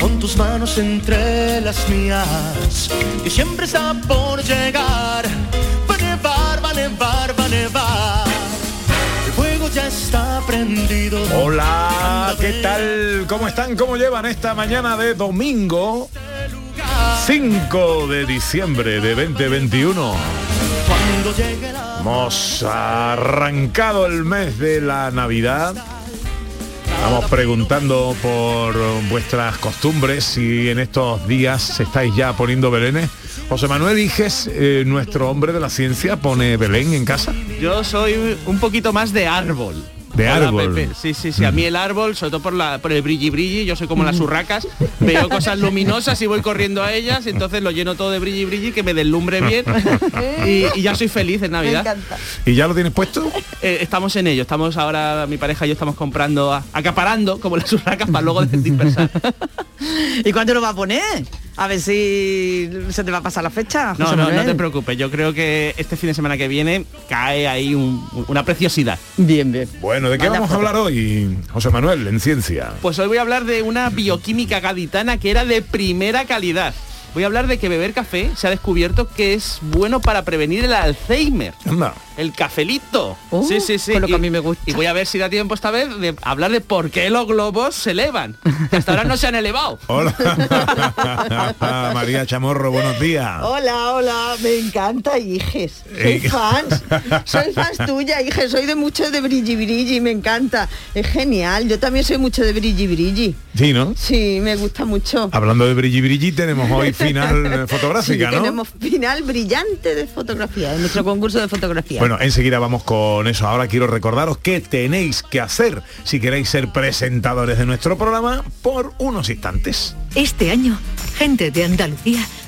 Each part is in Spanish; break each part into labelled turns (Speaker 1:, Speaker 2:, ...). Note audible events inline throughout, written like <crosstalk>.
Speaker 1: con tus manos entre las mías. Y siempre está por llegar. Va a nevar, va a nevar, va a nevar. El fuego ya está prendido.
Speaker 2: Hola, ¿qué tal? ¿Cómo están? ¿Cómo llevan esta mañana de domingo 5 de diciembre de 2021?
Speaker 1: Cuando llegue la
Speaker 2: Hemos arrancado el mes de la Navidad. Vamos preguntando por vuestras costumbres si en estos días estáis ya poniendo belenes. José Manuel Iges, eh, nuestro hombre de la ciencia, pone Belén en casa.
Speaker 3: Yo soy un poquito más de árbol.
Speaker 2: De
Speaker 3: Hola,
Speaker 2: árbol.
Speaker 3: Pepe. Sí, sí, sí. A mí el árbol, sobre todo por, la, por el brilli brilli, yo soy como las urracas, veo cosas luminosas y voy corriendo a ellas, entonces lo lleno todo de brilli brilli, que me deslumbre bien y, y ya soy feliz en Navidad.
Speaker 2: ¿Y ya lo tienes puesto?
Speaker 3: Eh, estamos en ello, estamos ahora, mi pareja y yo estamos comprando, acaparando como las urracas para luego <laughs> dispersar. <laughs>
Speaker 4: ¿Y cuándo lo va a poner? A ver si se te va a pasar la fecha.
Speaker 3: No,
Speaker 4: José
Speaker 3: no, no
Speaker 4: Manuel.
Speaker 3: te preocupes, yo creo que este fin de semana que viene cae ahí un- una preciosidad.
Speaker 4: Bien, bien.
Speaker 2: Bueno, ¿de qué
Speaker 4: Manda
Speaker 2: vamos a hablar hoy, José Manuel, en ciencia?
Speaker 3: Pues hoy voy a hablar de una bioquímica gaditana que era de primera calidad. Voy a hablar de que beber café se ha descubierto que es bueno para prevenir el Alzheimer.
Speaker 2: Anda.
Speaker 3: El cafelito.
Speaker 4: Oh,
Speaker 3: sí, sí, sí.
Speaker 4: con lo que
Speaker 3: Y-
Speaker 4: a mí me gusta.
Speaker 3: Y voy a ver si da tiempo esta vez de hablar de por qué los globos se elevan. Que hasta ahora no se han elevado. <laughs>
Speaker 2: Hola. <laughs> María Chamorro, buenos días.
Speaker 4: Hola, hola, me encanta, hijes. Soy
Speaker 2: Eh.
Speaker 4: fans. <laughs> Soy fans tuya, hijes. Soy de mucho de Brilli Brilli, me encanta. Es genial. Yo también soy mucho de Brilli Brilli.
Speaker 2: Sí, ¿no?
Speaker 4: Sí, me gusta mucho.
Speaker 2: Hablando de Brilli Brilli, tenemos hoy final fotográfica,
Speaker 4: Sí,
Speaker 2: ¿no?
Speaker 4: Tenemos final brillante de fotografía, en nuestro concurso de fotografía.
Speaker 2: Bueno, enseguida vamos con eso. Ahora quiero recordaros qué tenéis que hacer si queréis ser presentadores de nuestro programa por unos instantes.
Speaker 5: Este año, Gente de Andalucía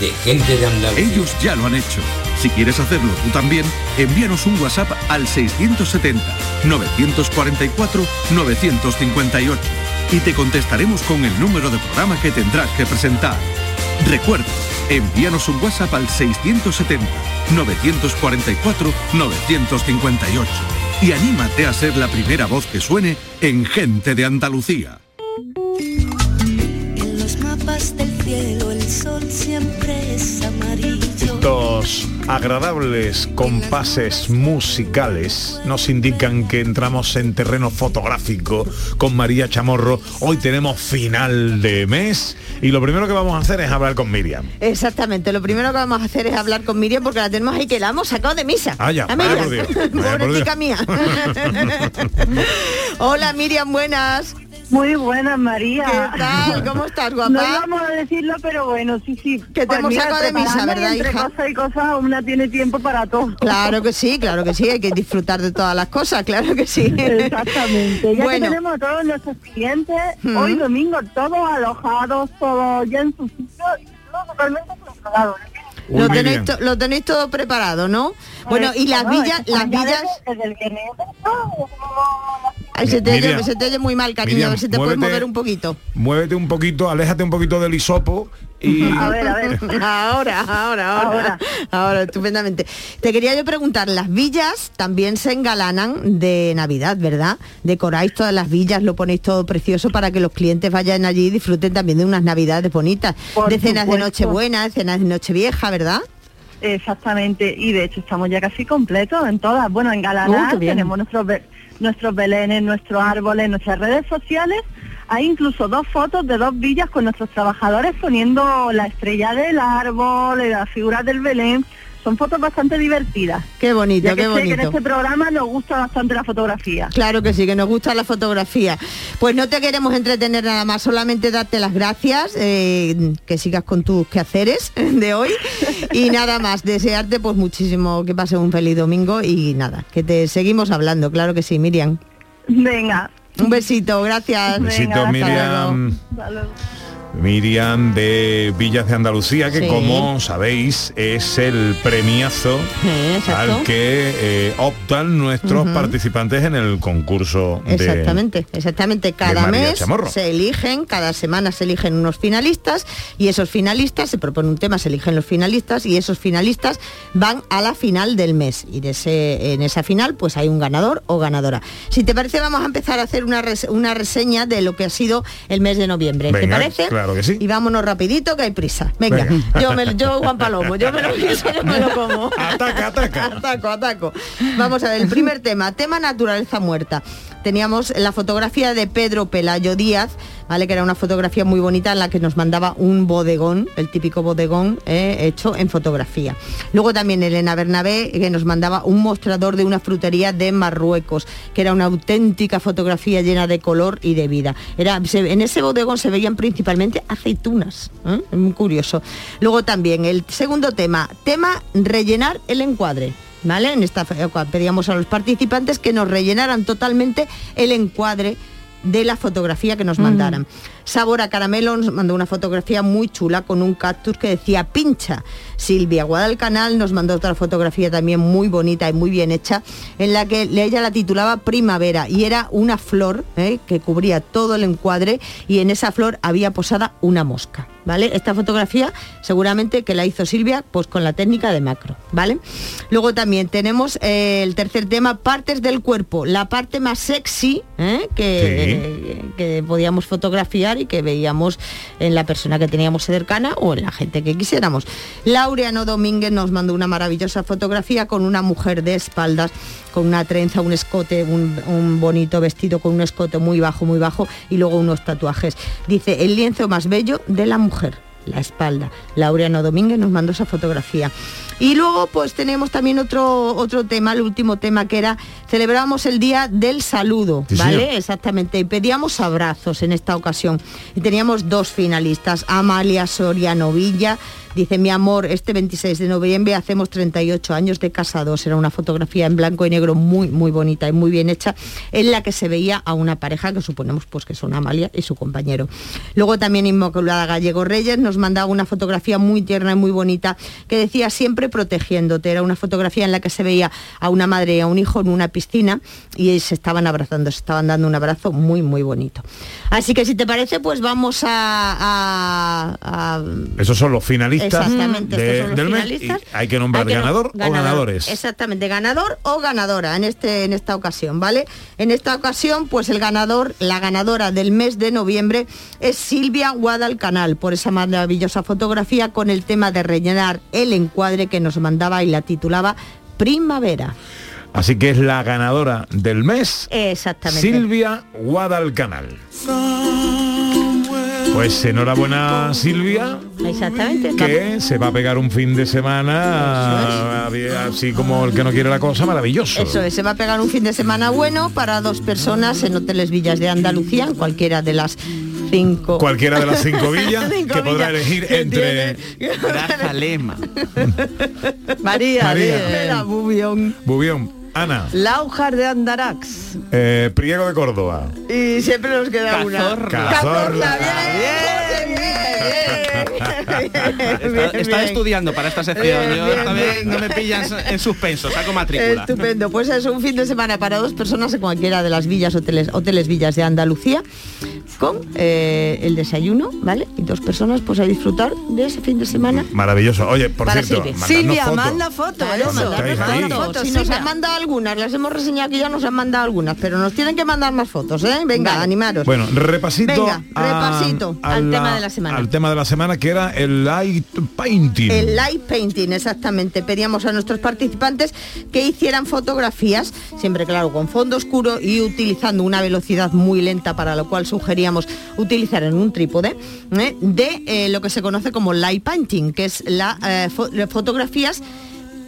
Speaker 6: de Gente de Andalucía.
Speaker 7: Ellos ya lo han hecho. Si quieres hacerlo tú también, envíanos un WhatsApp al 670-944-958 y te contestaremos con el número de programa que tendrás que presentar. Recuerda, envíanos un WhatsApp al 670-944-958 y anímate a ser la primera voz que suene en Gente de Andalucía.
Speaker 8: En los mapas del cielo el sol amarillo.
Speaker 2: Estos agradables compases musicales nos indican que entramos en terreno fotográfico con María Chamorro. Hoy tenemos final de mes y lo primero que vamos a hacer es hablar con Miriam.
Speaker 4: Exactamente, lo primero que vamos a hacer es hablar con Miriam porque la tenemos ahí que la hemos sacado de misa.
Speaker 2: Ah, ya,
Speaker 4: A
Speaker 2: vaya
Speaker 4: Miriam.
Speaker 2: por Dios, vaya <laughs> por
Speaker 4: Pobrecita
Speaker 2: Dios.
Speaker 4: mía. <laughs> <laughs> Hola Miriam, buenas.
Speaker 9: Muy buenas, María.
Speaker 4: ¿Qué tal? <laughs> ¿Cómo estás, guapa?
Speaker 9: No íbamos a decirlo, pero bueno, sí, sí.
Speaker 4: Que te hemos sacado de misa, ¿verdad,
Speaker 9: entre
Speaker 4: hija?
Speaker 9: cosas y cosas, una tiene tiempo para todo.
Speaker 4: Claro que sí, claro que sí, hay que <laughs> disfrutar de todas las cosas, claro que sí.
Speaker 9: Exactamente. Ya
Speaker 4: Bueno.
Speaker 9: que tenemos a todos nuestros clientes,
Speaker 4: Mm.
Speaker 9: hoy domingo, todos alojados, todos ya en su sitio y todos totalmente controlados.
Speaker 2: Uy,
Speaker 4: Lo tenéis, to- lo tenéis todo preparado, ¿no? Bueno, y las villas, las villas... Se, te
Speaker 2: Miriam.
Speaker 4: oye, se te oye muy mal, cariño,
Speaker 2: Miriam,
Speaker 4: a ver si te puedes mover un poquito.
Speaker 2: Muévete un poquito, aléjate un poquito del hisopo y... <laughs>
Speaker 9: A ver, a ver. <laughs>
Speaker 4: Ahora, ahora, ahora, ahora, estupendamente. Te quería yo preguntar, las villas también se engalanan de Navidad, ¿verdad? Decoráis todas las villas, lo ponéis todo precioso para que los clientes vayan allí y disfruten también de unas Navidades bonitas,
Speaker 9: Por
Speaker 4: de cenas de
Speaker 9: supuesto.
Speaker 4: Nochebuena, de cenas de Nochevieja, ¿verdad?
Speaker 9: Exactamente, y de hecho estamos ya casi completos en todas. Bueno, en
Speaker 4: Oh,
Speaker 9: Galaná
Speaker 4: bien.
Speaker 9: tenemos nuestros nuestros belenes, nuestros árboles, nuestras redes sociales. Hay incluso dos fotos de dos villas con nuestros trabajadores poniendo la estrella del árbol, las figuras del Belén. Son fotos bastante divertidas.
Speaker 4: Qué bonito,
Speaker 9: Ya que
Speaker 4: qué
Speaker 9: sé que en
Speaker 4: bonito.
Speaker 9: este programa nos gusta bastante la fotografía.
Speaker 4: Claro que sí, que nos gusta la fotografía. Pues no te queremos entretener nada más, solamente darte las gracias, eh, que sigas con tus quehaceres <laughs> de hoy y nada más, desearte pues muchísimo que pase un feliz domingo y nada, que te seguimos hablando, claro que sí, Miriam.
Speaker 9: Venga.
Speaker 4: Un besito, gracias.
Speaker 2: Besito, Miriam. Miriam de Villas de Andalucía, que
Speaker 4: Sí.
Speaker 2: como sabéis es el premiazo al que eh, optan nuestros participantes en el concurso de...
Speaker 4: Exactamente, exactamente. Cada mes
Speaker 2: Chamorro.
Speaker 4: se eligen, cada semana se eligen unos finalistas y esos finalistas, se propone un tema, se eligen los finalistas y esos finalistas van a la final del mes. Y de ese, en esa final pues hay un ganador o ganadora. Si te parece vamos a empezar a hacer una, res- una reseña de lo que ha sido el mes de noviembre. ¿Te parece?
Speaker 2: claro que sí.
Speaker 4: Y vámonos rapidito que hay prisa. Venga,
Speaker 2: Venga.
Speaker 4: Yo, me, yo Juan Palomo, yo me lo <laughs> pienso, yo me lo como.
Speaker 2: Ataca, ataca. <laughs>
Speaker 4: ataco, ataco. Vamos a ver, el primer tema, tema naturaleza muerta. Teníamos la fotografía de Pedro Pelayo Díaz, ¿vale? Que era una fotografía muy bonita en la que nos mandaba un bodegón, el típico bodegón eh, hecho en fotografía. Luego también Elena Bernabé, que nos mandaba un mostrador de una frutería de Marruecos, que era una auténtica fotografía llena de color y de vida. Era, en ese bodegón se veían principalmente aceitunas, ¿eh? muy curioso. Luego también el segundo tema, tema rellenar el encuadre. ¿Vale? En esta fe- pedíamos a los participantes que nos rellenaran totalmente el encuadre de la fotografía que nos mandaran. Sabor a Caramelo nos mandó una fotografía muy chula con un cactus que decía pincha. Silvia Guadalcanal nos mandó otra fotografía también muy bonita y muy bien hecha, en la que ella la titulaba Primavera y era una flor ¿eh? que cubría todo el encuadre y en esa flor había posada una mosca. ¿Vale? Esta fotografía seguramente que la hizo Silvia pues con la técnica de macro, ¿vale? Luego también tenemos eh, el tercer tema, partes del cuerpo, la parte más sexy ¿eh? que, que podíamos fotografiar y que veíamos en la persona que teníamos cercana o en la gente que quisiéramos. Laureano Domínguez nos mandó una maravillosa fotografía con una mujer de espaldas, con una trenza, un escote, un, un bonito vestido con un escote muy bajo, muy bajo y luego unos tatuajes. Dice, el lienzo más bello de la mujer la espalda. Laureano Domínguez nos mandó esa fotografía. Y luego pues tenemos también otro, otro tema, el último tema que era, celebramos el Día del Saludo,
Speaker 10: Sí,
Speaker 4: ¿vale?
Speaker 10: señor.
Speaker 4: Exactamente, y pedíamos abrazos en esta ocasión. Y teníamos dos finalistas, Amalia Soriano Villa, dice, mi amor, este 26 de noviembre hacemos 38 años de casados. Era una fotografía en blanco y negro muy, muy bonita y muy bien hecha, en la que se veía a una pareja que suponemos pues que son Amalia y su compañero. Luego también Inmaculada Gallego Reyes nos mandaba una fotografía muy tierna y muy bonita que decía siempre protegiéndote. Era una fotografía en la que se veía a una madre y a un hijo en una piscina y se estaban abrazando, se estaban dando un abrazo muy, muy bonito. Así que si te parece, pues vamos a... a- a-
Speaker 2: Esos son los finalistas
Speaker 4: Exactamente,
Speaker 2: de-
Speaker 4: estos son los
Speaker 2: del mes.
Speaker 4: finalistas.
Speaker 2: Y hay que nombrar
Speaker 4: Hay que no-
Speaker 2: ganador, o
Speaker 4: ganador.
Speaker 2: ganadores.
Speaker 4: Exactamente, ganador o ganadora en este en esta ocasión, ¿vale? En esta ocasión, pues el ganador, la ganadora del mes de noviembre es Silvia Guadalcanal por esa maravillosa fotografía con el tema de rellenar el encuadre que nos mandaba y la titulaba Primavera.
Speaker 2: Así que es la ganadora del mes,
Speaker 4: Exactamente.
Speaker 2: Silvia Guadalcanal. Pues enhorabuena Silvia,
Speaker 4: Exactamente.
Speaker 2: que se va a pegar un fin de semana así como el que no quiere la cosa, maravilloso.
Speaker 4: Eso es, se va a pegar un fin de semana bueno para dos personas en hoteles Villas de Andalucía, en cualquiera de las cinco.
Speaker 2: Cualquiera de las cinco <laughs> villas
Speaker 4: Cinco
Speaker 2: que podrá
Speaker 4: villas
Speaker 2: elegir
Speaker 4: que
Speaker 2: entre
Speaker 3: Grazalema.
Speaker 11: María, <laughs>
Speaker 2: María.
Speaker 11: de
Speaker 4: La Bubión.
Speaker 2: Bubión, Ana,
Speaker 11: Laujar de Andarax.
Speaker 2: eh, Priego de Córdoba.
Speaker 4: Y siempre nos queda una.
Speaker 3: Cazorla. Estaba estudiando para esta sección.
Speaker 4: Bien,
Speaker 3: Yo
Speaker 4: bien,
Speaker 3: esta vez
Speaker 4: bien.
Speaker 3: no me pillas en suspenso, saco matrícula.
Speaker 4: Estupendo, pues es un fin de semana para dos personas en cualquiera de las villas, hoteles, hoteles villas de Andalucía, con eh, el desayuno, ¿vale? Y dos personas pues a disfrutar de ese fin de semana.
Speaker 2: Maravilloso. Oye, por
Speaker 4: Para
Speaker 2: cierto,
Speaker 4: Silvia.
Speaker 11: manda fotos.
Speaker 4: Claro. Si nos han mandado algunas, las hemos reseñado que ya nos han mandado algunas, pero nos tienen que mandar más fotos, ¿eh? Venga, animaros.
Speaker 2: Bueno, repasito,
Speaker 4: Venga,
Speaker 2: a-
Speaker 4: repasito
Speaker 2: a
Speaker 4: al
Speaker 2: la-
Speaker 4: tema de la semana.
Speaker 2: Al tema de la semana que era el light painting.
Speaker 4: El light painting, exactamente. Pedíamos a nuestros participantes que hicieran fotografías, siempre claro, con fondo oscuro y utilizando una velocidad muy lenta, para lo cual utilizar en un trípode, ¿eh? de eh, lo que se conoce como light painting, que es la eh, fo- fotografías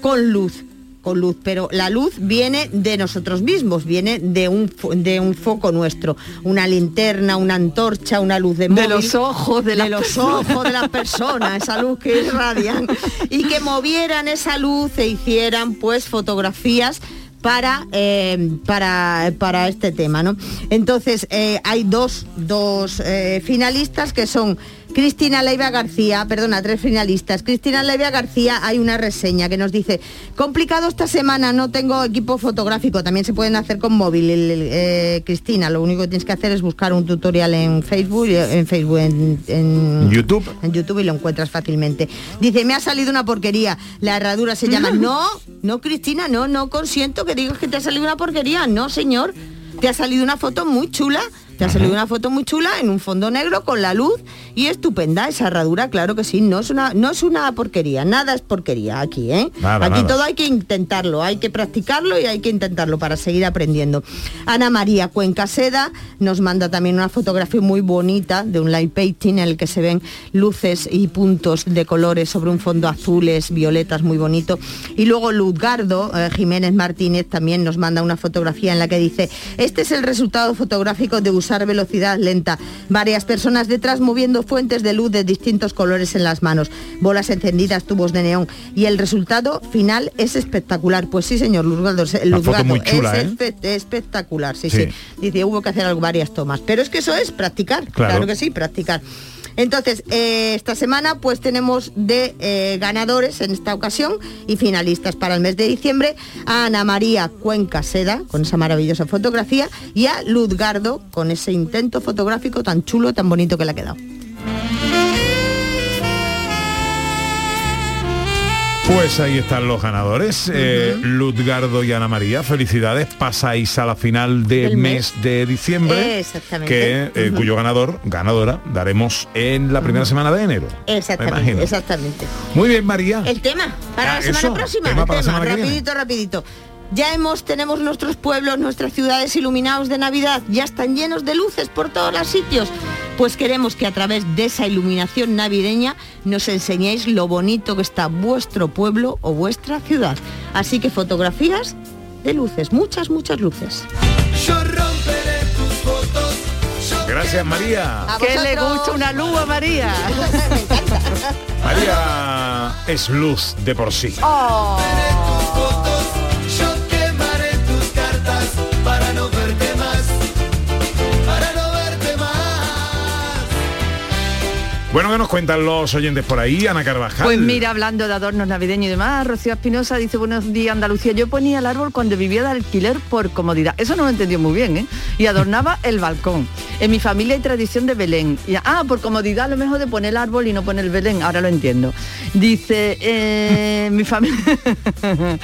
Speaker 4: con luz con luz, pero la luz viene de nosotros mismos, viene de un, de un foco nuestro, una linterna, una antorcha, una luz de móvil.
Speaker 11: los ojos de las
Speaker 4: los
Speaker 11: personas.
Speaker 4: ojos de las personas, esa luz que irradian, y que movieran esa luz e hicieran pues fotografías para, eh, para, para este tema. ¿no? Entonces, eh, hay dos, dos eh, finalistas que son Cristina Leiva García, perdona, tres finalistas. Cristina Leiva García, hay una reseña que nos dice, complicado esta semana, no tengo equipo fotográfico, también se pueden hacer con móvil, eh, Cristina, lo único que tienes que hacer es buscar un tutorial en Facebook, eh, en Facebook, en, en-
Speaker 2: YouTube.
Speaker 4: en YouTube y lo encuentras fácilmente. Dice, me ha salido una porquería, la herradura se llama. No, no, Cristina, no, no consiento que digas que te ha salido una porquería. No, señor. Te ha salido una foto muy chula. Te ha salido una foto muy chula en un fondo negro con la luz y estupenda esa herradura, claro que sí, no es una, no es una porquería, nada es porquería aquí, ¿eh?
Speaker 2: Nada,
Speaker 4: aquí
Speaker 2: nada.
Speaker 4: todo hay que intentarlo, hay que practicarlo y hay que intentarlo para seguir aprendiendo. Ana María Cuenca Seda nos manda también una fotografía muy bonita de un light painting en el que se ven luces y puntos de colores sobre un fondo azules, violetas, muy bonito. Y luego Luzgardo eh, Jiménez Martínez también nos manda una fotografía en la que dice, este es el resultado fotográfico de usar velocidad lenta. Varias personas detrás moviendo fuentes de luz de distintos colores en las manos, bolas encendidas, tubos de neón. Y el resultado final es espectacular. Pues sí, señor
Speaker 2: muy chula,
Speaker 4: es
Speaker 2: ¿eh?
Speaker 4: espe- espectacular, sí,
Speaker 2: Sí.
Speaker 4: sí, Dice, hubo que hacer varias tomas. Pero es que eso es practicar,
Speaker 2: Claro.
Speaker 4: claro, que sí, practicar. Entonces, eh, esta semana pues tenemos de eh, ganadores en esta ocasión y finalistas para el mes de diciembre a Ana María Cuenca Seda, con esa maravillosa fotografía, y a Luzgardo, con ese intento fotográfico tan chulo, tan bonito que le ha quedado.
Speaker 2: Pues ahí están los ganadores. Eh, Luzgardo y Ana María, felicidades. Pasáis a la final del mes.
Speaker 4: mes.
Speaker 2: de diciembre.
Speaker 4: Exactamente.
Speaker 2: Que, eh, cuyo ganador, ganadora, daremos en la primera semana de enero. Me
Speaker 4: Exactamente, exactamente.
Speaker 2: Muy bien, María.
Speaker 4: El tema para
Speaker 2: Ah,
Speaker 4: la semana
Speaker 2: eso,
Speaker 4: próxima.
Speaker 2: tema
Speaker 4: el
Speaker 2: para la
Speaker 4: tema,
Speaker 2: semana
Speaker 4: rapidito, rapidito. Ya hemos, tenemos nuestros pueblos, nuestras ciudades iluminados de Navidad, ya están llenos de luces por todos los sitios. Pues queremos que a través de esa iluminación navideña nos enseñéis lo bonito que está vuestro pueblo o vuestra ciudad. Así que fotografías de luces, muchas, muchas luces.
Speaker 1: Yo romperé tus fotos.
Speaker 2: Gracias, María.
Speaker 11: Que le gusta una luz a María. <laughs>
Speaker 2: María es luz de por sí. Bueno, ¿qué nos cuentan los oyentes por ahí? Ana Carvajal.
Speaker 11: Pues mira, hablando de adornos navideños y demás, Rocío Espinosa dice, buenos días Andalucía, yo ponía el árbol cuando vivía de alquiler por comodidad. Eso no lo entendió muy bien, ¿eh? Y adornaba el balcón. En mi familia hay tradición de Belén. Ah, por comodidad lo mejor de poner el árbol y no poner el Belén, ahora lo entiendo. Dice, eh, mi familia... <laughs>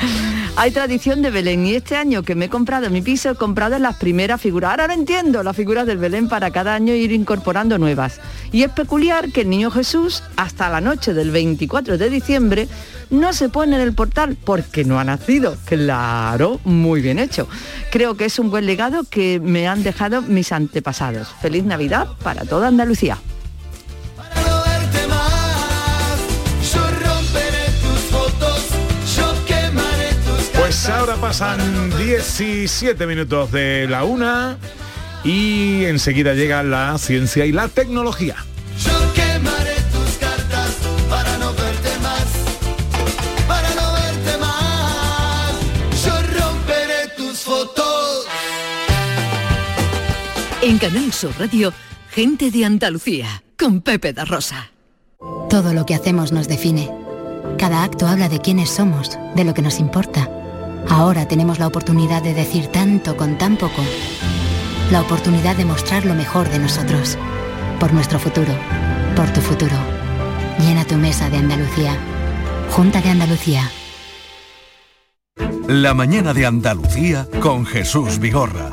Speaker 11: hay tradición de Belén y este año que me he comprado mi piso he comprado las primeras figuras. Ahora lo entiendo, las figuras del Belén para cada año ir incorporando nuevas. Y es peculiar que el niño Jesús hasta la noche del 24 de diciembre no se pone en el portal porque no ha nacido. Claro, muy bien hecho. Creo que es un buen legado que me han dejado mis antepasados. Feliz Navidad para toda Andalucía.
Speaker 2: Pues ahora pasan 17 minutos de la una y enseguida llega la ciencia y la tecnología.
Speaker 5: En Canal Sur Radio, gente de Andalucía, con Pepe da Rosa.
Speaker 10: Todo lo que hacemos nos define. Cada acto habla de quiénes somos, de lo que nos importa. Ahora tenemos la oportunidad de decir tanto con tan poco. La oportunidad de mostrar lo mejor de nosotros. Por nuestro futuro. Por tu futuro. Llena tu mesa de Andalucía. Junta de Andalucía.
Speaker 7: La mañana de Andalucía con Jesús Vigorra.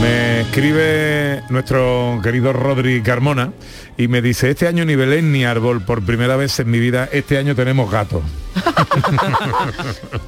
Speaker 2: Me escribe nuestro querido Rodri Carmona y me dice, este año ni Belén ni árbol, por primera vez en mi vida, este año tenemos gato. <laughs>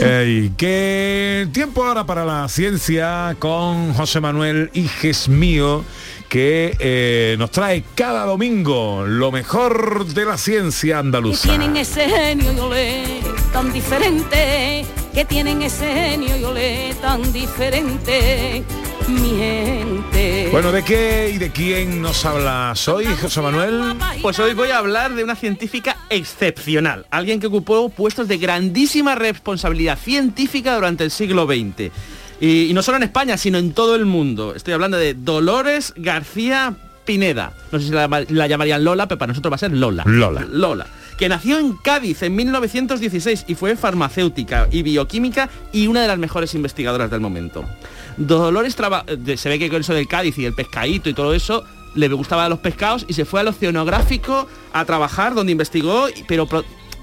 Speaker 2: Ey, qué tiempo ahora para la ciencia con José Manuel Iges mío que eh, nos trae cada domingo lo mejor de la ciencia andaluza.
Speaker 12: tienen ese genio y olé tan diferente, que tienen ese genio y olé tan diferente, mi gente.
Speaker 2: Bueno, ¿de qué y de quién nos hablas hoy, José Manuel?
Speaker 3: Pues hoy voy a hablar de una científica excepcional, alguien que ocupó puestos de grandísima responsabilidad científica durante el siglo XX. Y, y no solo en España, sino en todo el mundo. Estoy hablando de Dolores García Pineda. No sé si la, la llamarían Lola, pero para nosotros va a ser Lola.
Speaker 2: Lola.
Speaker 3: Lola. Que nació en Cádiz en 1916 y fue farmacéutica y bioquímica y una de las mejores investigadoras del momento. Dolores traba- de- se ve que con eso del Cádiz y el pescadito y todo eso le gustaba los pescados y se fue al oceanográfico a trabajar donde investigó, pero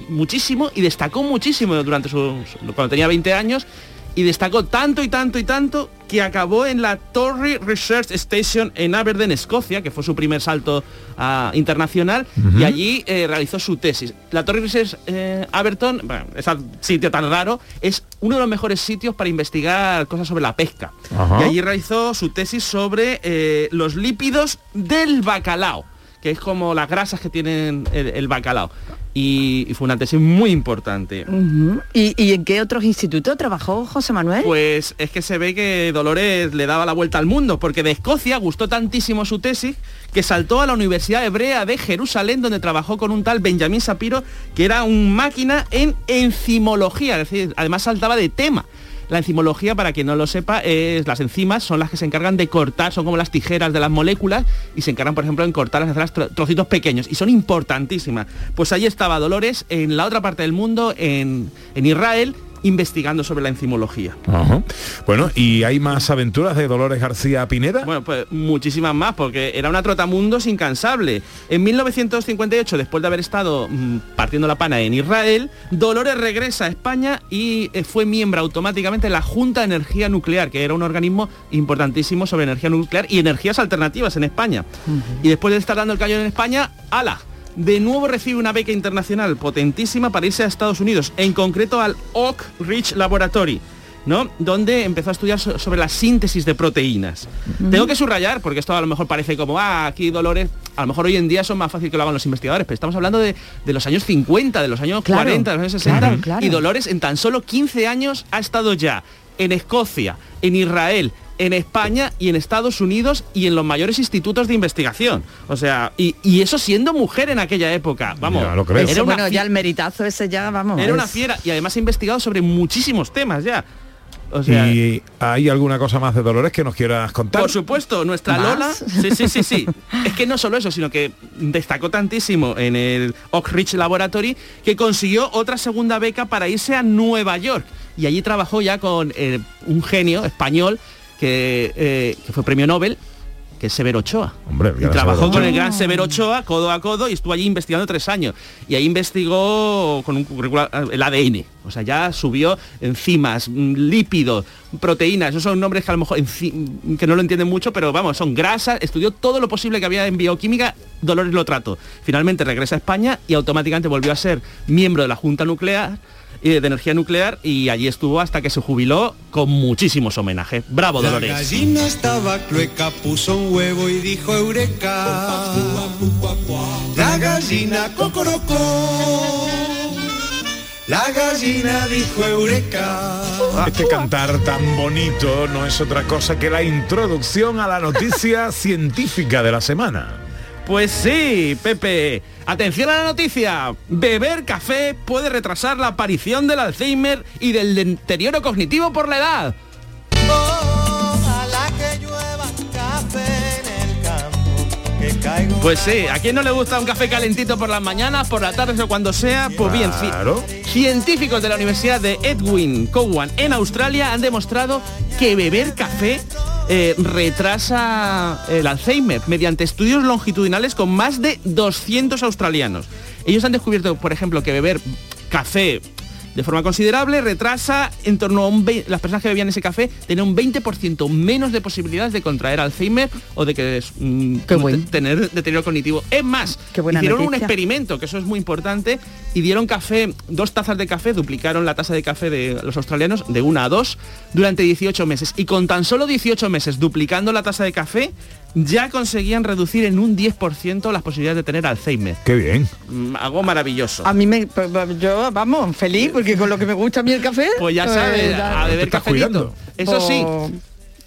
Speaker 3: muchísimo y destacó muchísimo durante su, su- cuando tenía 20 años y destacó tanto y tanto y tanto que acabó en la Torrey Research Station en Aberdeen, Escocia, que fue su primer salto ah, internacional, y allí eh, realizó su tesis. La Torrey Research eh, Aberdeen, bueno, ese sitio tan raro, es uno de los mejores sitios para investigar cosas sobre la pesca. Y allí realizó su tesis sobre eh, los lípidos del bacalao, que es como las grasas que tienen el, el bacalao. Y, y fue una tesis muy importante.
Speaker 11: Ujú. ¿Y, y en qué otros institutos trabajó José Manuel?
Speaker 3: Pues es que se ve que Dolores le daba la vuelta al mundo, porque de Escocia gustó tantísimo su tesis que saltó a la Universidad Hebrea de Jerusalén, donde trabajó con un tal Benjamín Sapiro, que era un máquina en enzimología, es decir, además saltaba de tema. La enzimología, para quien no lo sepa, es las enzimas son las que se encargan de cortar, son como las tijeras de las moléculas y se encargan, por ejemplo, en cortar las tro- trocitos pequeños y son importantísimas. Pues ahí estaba Dolores en la otra parte del mundo, en, en Israel, investigando sobre la enzimología.
Speaker 2: Ajá. Bueno, ¿y hay más aventuras de Dolores García Pineda?
Speaker 3: Bueno, pues muchísimas más, porque era una trotamundos incansable. En 1958, después de haber estado mm, partiendo la pana en Israel, Dolores regresa a España y eh, fue miembro automáticamente de la Junta de Energía Nuclear, que era un organismo importantísimo sobre energía nuclear y energías alternativas en España. Y después de estar dando el cañón en España, ¡ala! De nuevo recibe una beca internacional potentísima para irse a Estados Unidos, en concreto al Oak Ridge Laboratory, ¿no? Donde empezó a estudiar so- sobre la síntesis de proteínas. Tengo que subrayar, porque esto a lo mejor parece como, ah, aquí Dolores, a lo mejor hoy en día son más fácil que lo hagan los investigadores, pero estamos hablando de, de los años 50, de los años
Speaker 11: Claro,
Speaker 3: 40, de los años 60,
Speaker 11: claro, claro.
Speaker 3: y Dolores en tan solo 15 años ha estado ya en Escocia, en Israel, en España y en Estados Unidos y en los mayores institutos de investigación. O sea, y, y eso siendo mujer en aquella época. Vamos,
Speaker 2: Ya lo creo.
Speaker 11: Eso,
Speaker 3: era una
Speaker 11: bueno, ya el meritazo ese ya, vamos.
Speaker 3: era una fiera y además ha investigado sobre muchísimos temas ya. O sea,
Speaker 2: ¿Y hay alguna cosa más de Dolores que nos quieras contar?
Speaker 3: por supuesto, nuestra
Speaker 11: ¿Más?
Speaker 3: Lola, sí, sí, sí, sí. <laughs> Es que no solo eso, sino que destacó tantísimo en el Oak Ridge Laboratory que consiguió otra segunda beca para irse a Nueva York. Y allí trabajó ya con eh, un genio español que, eh, que fue premio Nobel, que es Severo Ochoa.
Speaker 2: Hombre,
Speaker 3: Y trabajó con el gran Severo Ochoa, codo a codo, y estuvo allí investigando tres años. Y ahí investigó con un eh, el ADN. O sea, ya subió enzimas, mm, lípidos, proteínas. Esos son nombres que a lo mejor enci- que no lo entienden mucho, pero vamos, son grasas. Estudió todo lo posible que había en bioquímica. Dolores lo trato. Finalmente regresa a España y automáticamente volvió a ser miembro de la Junta Nuclear de energía nuclear y allí estuvo hasta que se jubiló con muchísimos homenajes. Bravo
Speaker 1: La
Speaker 3: Dolores.
Speaker 1: gallina estaba clueca, puso un huevo y dijo eureka. La gallina cocorocó. La gallina dijo Eureka.
Speaker 2: Este cantar tan bonito no es otra cosa que la introducción a la noticia <laughs> científica de la semana.
Speaker 3: Pues sí, Pepe. Atención a la noticia. Beber café puede retrasar la aparición del Alzheimer y del deterioro cognitivo por la edad. Pues sí, ¿a quién no le gusta un café calentito por las mañanas, por la tarde o cuando sea? Pues bien,
Speaker 2: Claro.
Speaker 3: científicos de la Universidad de Edwin Cowan en Australia han demostrado que beber café eh, retrasa el Alzheimer mediante estudios longitudinales con más de 200 australianos. Ellos han descubierto, por ejemplo, que beber café de forma considerable retrasa en torno a un vei- las personas que bebían ese café tenían un 20% menos de posibilidades de contraer Alzheimer o de que mm, te- tener deterioro cognitivo. Es más, hicieron un experimento, que eso es muy importante, y dieron café, dos tazas de café, duplicaron la tasa de café de los australianos de una a dos durante 18 meses. Y con tan solo 18 meses duplicando la tasa de café, ya conseguían reducir en un 10% las posibilidades de tener Alzheimer.
Speaker 2: Qué bien.
Speaker 3: Mm, Algo maravilloso.
Speaker 11: A mí me, pues, yo, vamos, feliz, porque con lo que me gusta a mí el café.
Speaker 3: Pues ya sabes, a beber cafecito. Eso sí.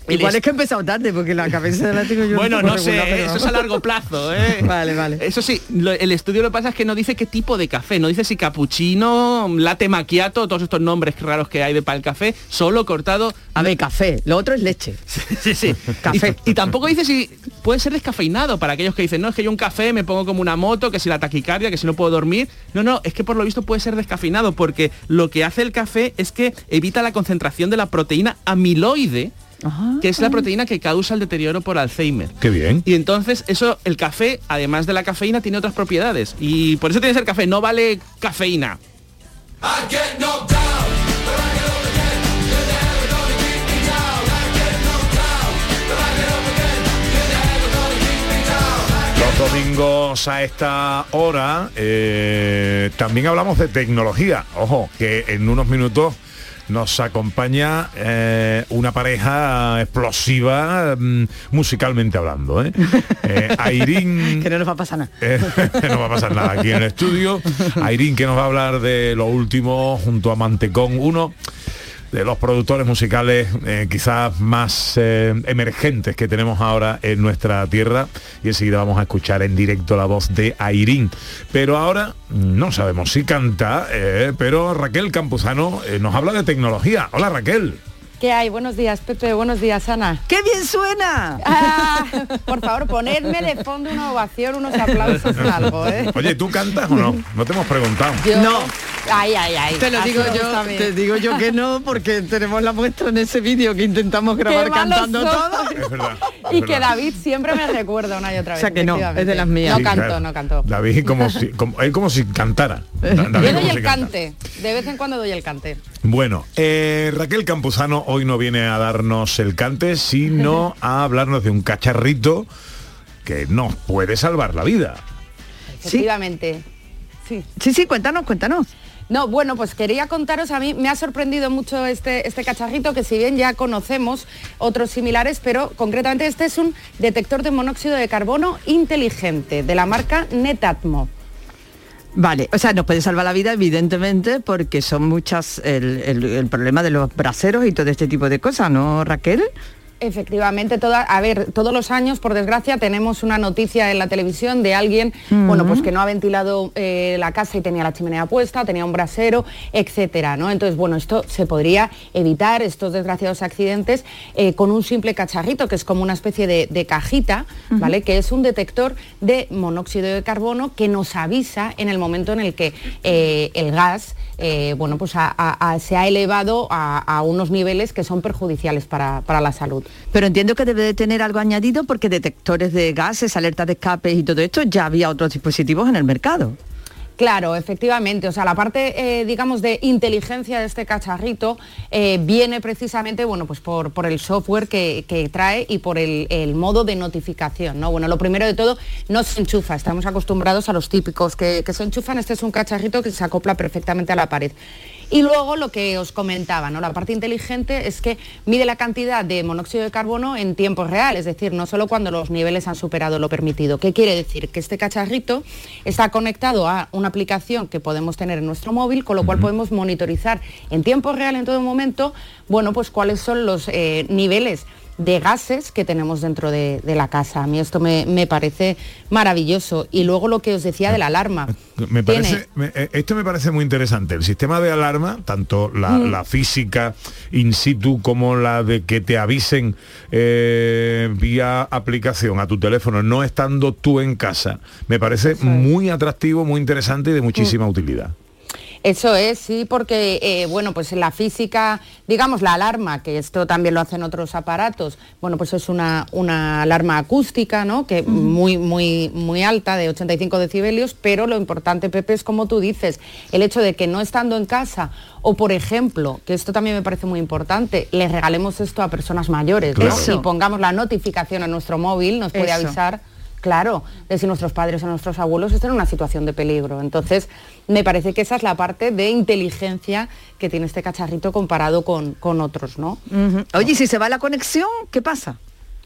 Speaker 11: Igual
Speaker 3: es-
Speaker 11: es que he empezado tarde, porque la cabeza la tengo yo.
Speaker 3: Bueno, no sé,
Speaker 11: pero
Speaker 3: eso es a largo plazo, ¿eh? <laughs>
Speaker 11: Vale, vale.
Speaker 3: Eso sí, lo- el estudio lo que pasa es que no dice qué tipo de café, no dice si cappuccino, latte macchiato, todos estos nombres raros que hay de para el café, solo cortado.
Speaker 11: A ver, café, lo otro es leche. <laughs>
Speaker 3: sí, sí.
Speaker 11: Café.
Speaker 3: Y, y tampoco dice si puede ser descafeinado para aquellos que dicen, no, es que yo un café me pongo como una moto, que si la taquicardia, que si no puedo dormir. No, no, es que por lo visto puede ser descafeinado porque lo que hace el café es que evita la concentración de la proteína amiloide, que es la proteína que causa el deterioro por Alzheimer.
Speaker 2: Qué bien.
Speaker 3: Y entonces eso, el café, además de la cafeína, tiene otras propiedades. Y por eso tiene que ser café, no vale cafeína.
Speaker 2: Los domingos a esta hora eh, también hablamos de tecnología. Ojo, que en unos minutos nos acompaña eh, una pareja explosiva mm, musicalmente hablando. ¿eh? <laughs> Eh, Airín...
Speaker 11: Que no nos va a pasar nada. <laughs>
Speaker 2: Eh, no va a pasar nada aquí en el estudio. Airín que nos va a hablar de lo último junto a Mantecón 1 de los productores musicales eh, quizás más eh, emergentes que tenemos ahora en nuestra tierra y enseguida vamos a escuchar en directo la voz de Airín. Pero ahora no sabemos si canta, eh, pero Raquel Campuzano eh, nos habla de tecnología. Hola Raquel.
Speaker 13: ¿Qué hay? Buenos días, Pepe. Buenos días, Ana.
Speaker 11: ¡Qué bien suena!
Speaker 13: Ah, por favor, ponedme de fondo una ovación, unos aplausos o <laughs> algo, ¿eh?
Speaker 2: Oye, ¿tú cantas o no? No te hemos preguntado.
Speaker 13: Yo-
Speaker 11: No.
Speaker 13: Ay, ay, ay.
Speaker 11: Te lo digo yo, te digo yo que no, porque tenemos la muestra en ese vídeo que intentamos grabar cantando todo.
Speaker 2: Es verdad. <laughs>
Speaker 13: Y que David siempre me recuerda una y otra
Speaker 11: O
Speaker 13: vez.
Speaker 11: sea que no,
Speaker 13: efectivamente.
Speaker 11: es de las mías.
Speaker 13: No
Speaker 2: Sí,
Speaker 13: canto,
Speaker 2: claro.
Speaker 13: no canto.
Speaker 2: David como si, como, él como si cantara. <laughs> David
Speaker 13: Yo doy
Speaker 2: si
Speaker 13: el
Speaker 2: canta.
Speaker 13: cante. De vez en cuando doy el cante.
Speaker 2: Bueno, eh, Raquel Campuzano hoy no viene a darnos el cante, sino <laughs> a hablarnos de un cacharrito que nos puede salvar la vida.
Speaker 13: Efectivamente. Sí.
Speaker 11: Sí, sí, cuéntanos, cuéntanos.
Speaker 13: No, bueno, pues quería contaros, a mí me ha sorprendido mucho este, este cacharrito, que si bien ya conocemos otros similares, pero concretamente este es un detector de monóxido de carbono inteligente de la marca Netatmo.
Speaker 11: Vale, o sea, nos puede salvar la vida, evidentemente, porque son muchas el, el- el problema de los braseros y todo este tipo de cosas, ¿no, Raquel?
Speaker 13: Efectivamente, toda, a ver, todos los años, por desgracia, tenemos una noticia en la televisión de alguien, bueno, pues que no ha ventilado eh, la casa y tenía la chimenea puesta, tenía un brasero, etcétera, ¿no? Entonces, bueno, esto se podría evitar, estos desgraciados accidentes, eh, con un simple cacharrito, que es como una especie de, de cajita, ¿vale? Que es un detector de monóxido de carbono que nos avisa en el momento en el que eh, el gas, eh, bueno, pues se ha elevado a, unos niveles que son perjudiciales para, para la salud.
Speaker 11: Pero entiendo que debe de tener algo añadido porque detectores de gases, alertas de escape y todo esto ya había otros dispositivos en el mercado.
Speaker 13: Claro, efectivamente. O sea, la parte, eh, digamos, de inteligencia de este cacharrito eh, viene precisamente, bueno, pues por, por el software que, que trae y por el, el modo de notificación, ¿no? Bueno, lo primero de todo, no se enchufa. Estamos acostumbrados a los típicos que, que se enchufan. Este es un cacharrito que se acopla perfectamente a la pared. Y luego lo que os comentaba, ¿no? La parte inteligente es que mide la cantidad de monóxido de carbono en tiempo real, es decir, no solo cuando los niveles han superado lo permitido. ¿Qué quiere decir? Que este cacharrito está conectado a una una aplicación que podemos tener en nuestro móvil, con lo cual podemos monitorizar en tiempo real, en todo momento, bueno, pues cuáles son los eh, niveles de gases que tenemos dentro de, de la casa. A mí esto me, me parece maravilloso. Y luego lo que os decía de la alarma.
Speaker 2: Me
Speaker 13: Tiene-
Speaker 2: parece, me- eh, esto me parece muy interesante. El sistema de alarma, tanto la,
Speaker 13: Mm.
Speaker 2: la física in situ como la de que te avisen eh, vía aplicación a tu teléfono, no estando tú en casa, me parece muy atractivo, muy interesante y de
Speaker 13: Mm.
Speaker 2: muchísima utilidad.
Speaker 13: Eso es, sí, porque, eh, bueno, pues en la física, digamos, la alarma, que esto también lo hacen otros aparatos, bueno, pues es una, una alarma acústica, ¿no? Que muy, muy, muy alta, de 85 decibelios, pero lo importante, Pepe, es como tú dices, el hecho de que no estando en casa, o por ejemplo, que esto también me parece muy importante, les regalemos esto a personas mayores, ¿no? Y pongamos la notificación en nuestro móvil, nos puede
Speaker 11: Eso.
Speaker 13: avisar Claro, de si nuestros padres o nuestros abuelos están en una situación de peligro. Entonces, me parece que esa es la parte de inteligencia que tiene este cacharrito comparado con, con otros, ¿no?
Speaker 11: Oye, ¿y si se va la conexión, ¿qué pasa?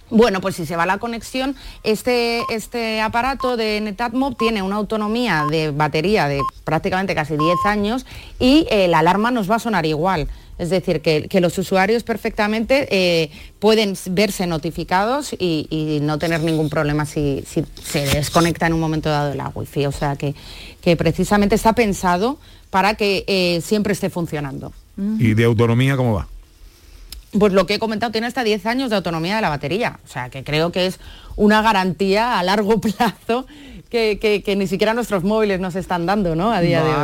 Speaker 13: Bueno, pues si se va la conexión, este, este aparato de Netatmo tiene una autonomía de batería de prácticamente casi 10 años y eh, la alarma nos va a sonar igual. Es decir, que, que los usuarios perfectamente eh, pueden verse notificados y, y no tener ningún problema si, si se desconecta en un momento dado de la wifi. O sea que, que precisamente está pensado para que eh, siempre esté funcionando.
Speaker 2: ¿Y de autonomía cómo va?
Speaker 13: Pues lo que he comentado, tiene hasta 10 años de autonomía de la batería. O sea, que creo que es una garantía a largo <laughs> plazo que, que- que ni siquiera nuestros móviles nos están dando, ¿no? A día de hoy.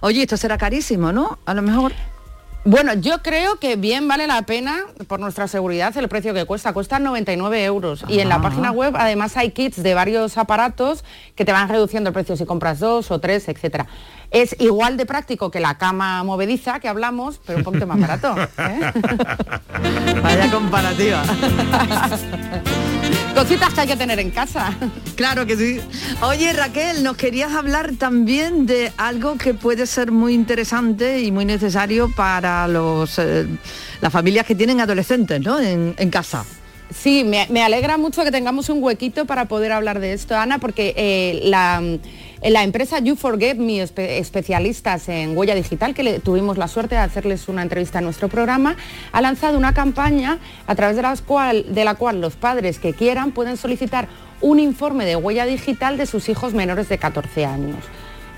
Speaker 11: Oye, esto será carísimo, ¿no? A lo mejor...
Speaker 13: Bueno, yo creo que bien vale la pena, por nuestra seguridad, el precio que cuesta. Cuesta 99 euros. Y en la
Speaker 11: Ah.
Speaker 13: página web, además, hay kits de varios aparatos que te van reduciendo el precio si compras dos o tres, etcétera. Es igual de práctico que la cama movediza que hablamos, pero un poquito más barato. ¿eh? <laughs>
Speaker 11: Vaya comparativa. <laughs>
Speaker 13: Cositas que hay que tener en casa. <laughs>
Speaker 11: Claro que sí. Oye, Raquel, nos querías hablar también de algo que puede ser muy interesante y muy necesario para los eh, las familias que tienen adolescentes, ¿no? En, en casa.
Speaker 13: Sí, me, me alegra mucho que tengamos un huequito para poder hablar de esto, Ana, porque eh, la, la empresa You Forget Me, espe- especialistas en huella digital, que tuvimos la suerte de hacerles una entrevista en nuestro programa, ha lanzado una campaña a través de, las cual, de la cual los padres que quieran pueden solicitar un informe de huella digital de sus hijos menores de 14 años.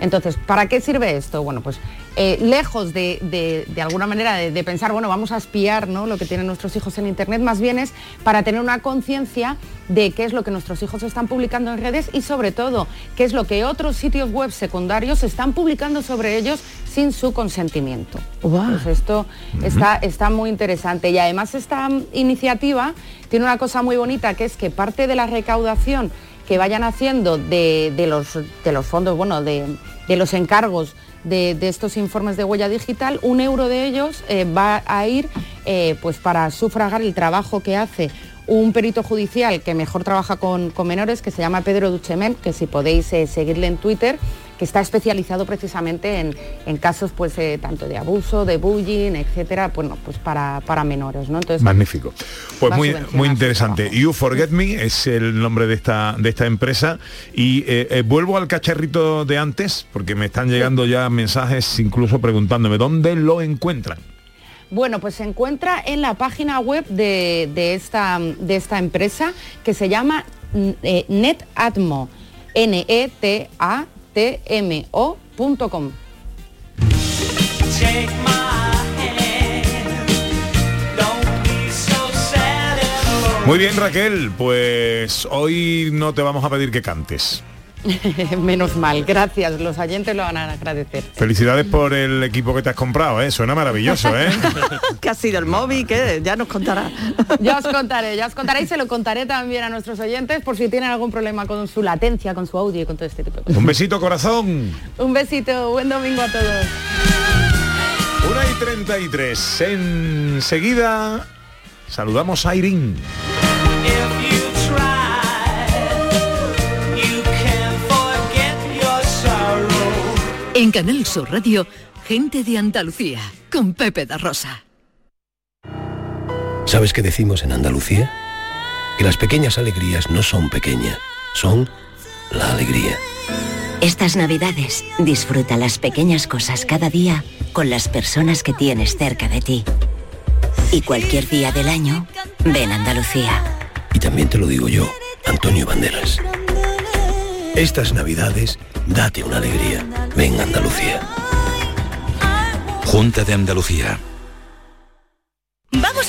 Speaker 13: Entonces, ¿para qué sirve esto? Bueno, pues eh, lejos de, de- de alguna manera de, de pensar, bueno, vamos a espiar ¿no? lo que tienen nuestros hijos en Internet, más bien es para tener una conciencia de qué es lo que nuestros hijos están publicando en redes y sobre todo qué es lo que otros sitios web secundarios están publicando sobre ellos sin su consentimiento. Pues esto está, está muy interesante y además esta iniciativa tiene una cosa muy bonita que es que parte de la recaudación que vayan haciendo de, de los, de los fondos, bueno, de, de los encargos de, de estos informes de huella digital, un euro de ellos eh, va a ir eh, pues para sufragar el trabajo que hace un perito judicial que mejor trabaja con, con menores, que se llama Pedro Duchemen, que si podéis eh, seguirle en Twitter, que está especializado precisamente en, en casos pues eh, tanto de abuso, de bullying, etcétera, bueno, pues para, para menores, ¿no? Entonces,
Speaker 2: Magnífico. Pues muy, muy interesante. You Forget Me es el nombre de esta, de esta empresa. Y eh, eh, vuelvo al cacharrito de antes, porque me están llegando ya mensajes incluso preguntándome dónde lo encuentran.
Speaker 13: Bueno, pues se encuentra en la página web de, de esta, de esta empresa que se llama mm, eh, Netatmo, E
Speaker 1: And
Speaker 2: Muy bien, Raquel, pues hoy no te vamos a pedir que cantes. <laughs>
Speaker 13: Menos mal, gracias. Los oyentes lo van a agradecer.
Speaker 2: Felicidades por el equipo que te has comprado, ¿eh? Suena maravilloso, ¿eh? <laughs>
Speaker 11: ¿Qué ha sido el móvil? ¿Qué? Ya nos contará.
Speaker 13: Ya os contaré, ya os contaré y se lo contaré también a nuestros oyentes por si tienen algún problema con su latencia, con su audio y con todo este tipo de cosas.
Speaker 2: Un besito, corazón.
Speaker 13: Un besito, buen domingo a todos.
Speaker 2: 1 y 33. Enseguida saludamos a Irín.
Speaker 5: En Canal Sur Radio, gente de Andalucía, con Pepe da Rosa.
Speaker 14: ¿Sabes qué decimos en Andalucía? Que las pequeñas alegrías no son pequeñas, son la alegría. Estas navidades disfruta las pequeñas cosas cada día con las personas que tienes cerca de ti. Y cualquier día del año, ven Andalucía.
Speaker 15: Y también te lo digo yo, Antonio Banderas. Estas navidades, date una alegría. Ven a Andalucía.
Speaker 6: Junta de Andalucía.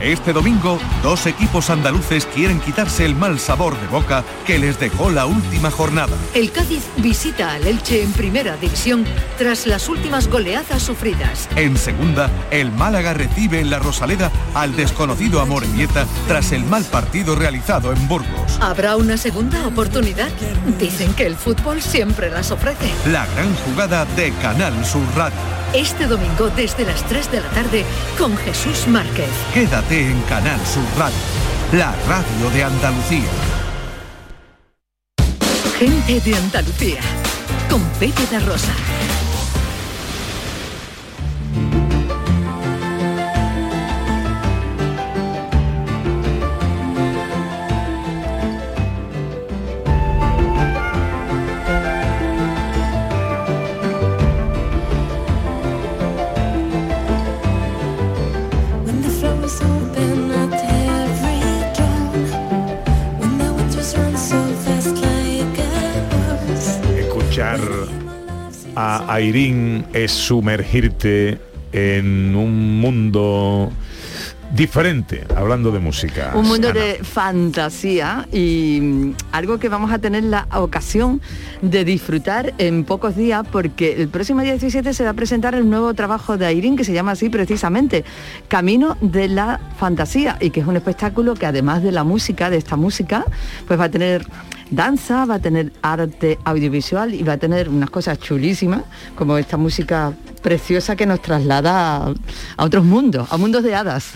Speaker 7: Este domingo, dos equipos andaluces quieren quitarse el mal sabor de boca que les dejó la última jornada.
Speaker 5: El Cádiz visita al Elche en primera división tras las últimas goleadas sufridas.
Speaker 7: En segunda, el Málaga recibe en la Rosaleda al desconocido Amorebieta tras el mal partido realizado en Burgos.
Speaker 5: ¿Habrá una segunda oportunidad? Dicen que el fútbol siempre las ofrece.
Speaker 7: La gran jugada de Canal Sur Radio.
Speaker 5: Este domingo desde las 3 de la tarde con Jesús Márquez.
Speaker 7: Quédate en Canal Sur Radio, la radio de Andalucía.
Speaker 5: Gente de Andalucía con Pepe da Rosa.
Speaker 8: A
Speaker 2: Airín es sumergirte en un mundo diferente, hablando de música.
Speaker 11: Un mundo
Speaker 2: Ana.
Speaker 11: de fantasía y mm, algo que vamos a tener la ocasión de disfrutar en pocos días porque el próximo día 17 se va a presentar el nuevo trabajo de Airín que se llama así precisamente, Camino de la Fantasía y que es un espectáculo que además de la música, de esta música, pues va a tener danza, va a tener arte audiovisual y va a tener unas cosas chulísimas como esta música preciosa que nos traslada a, a otros mundos, a mundos de hadas.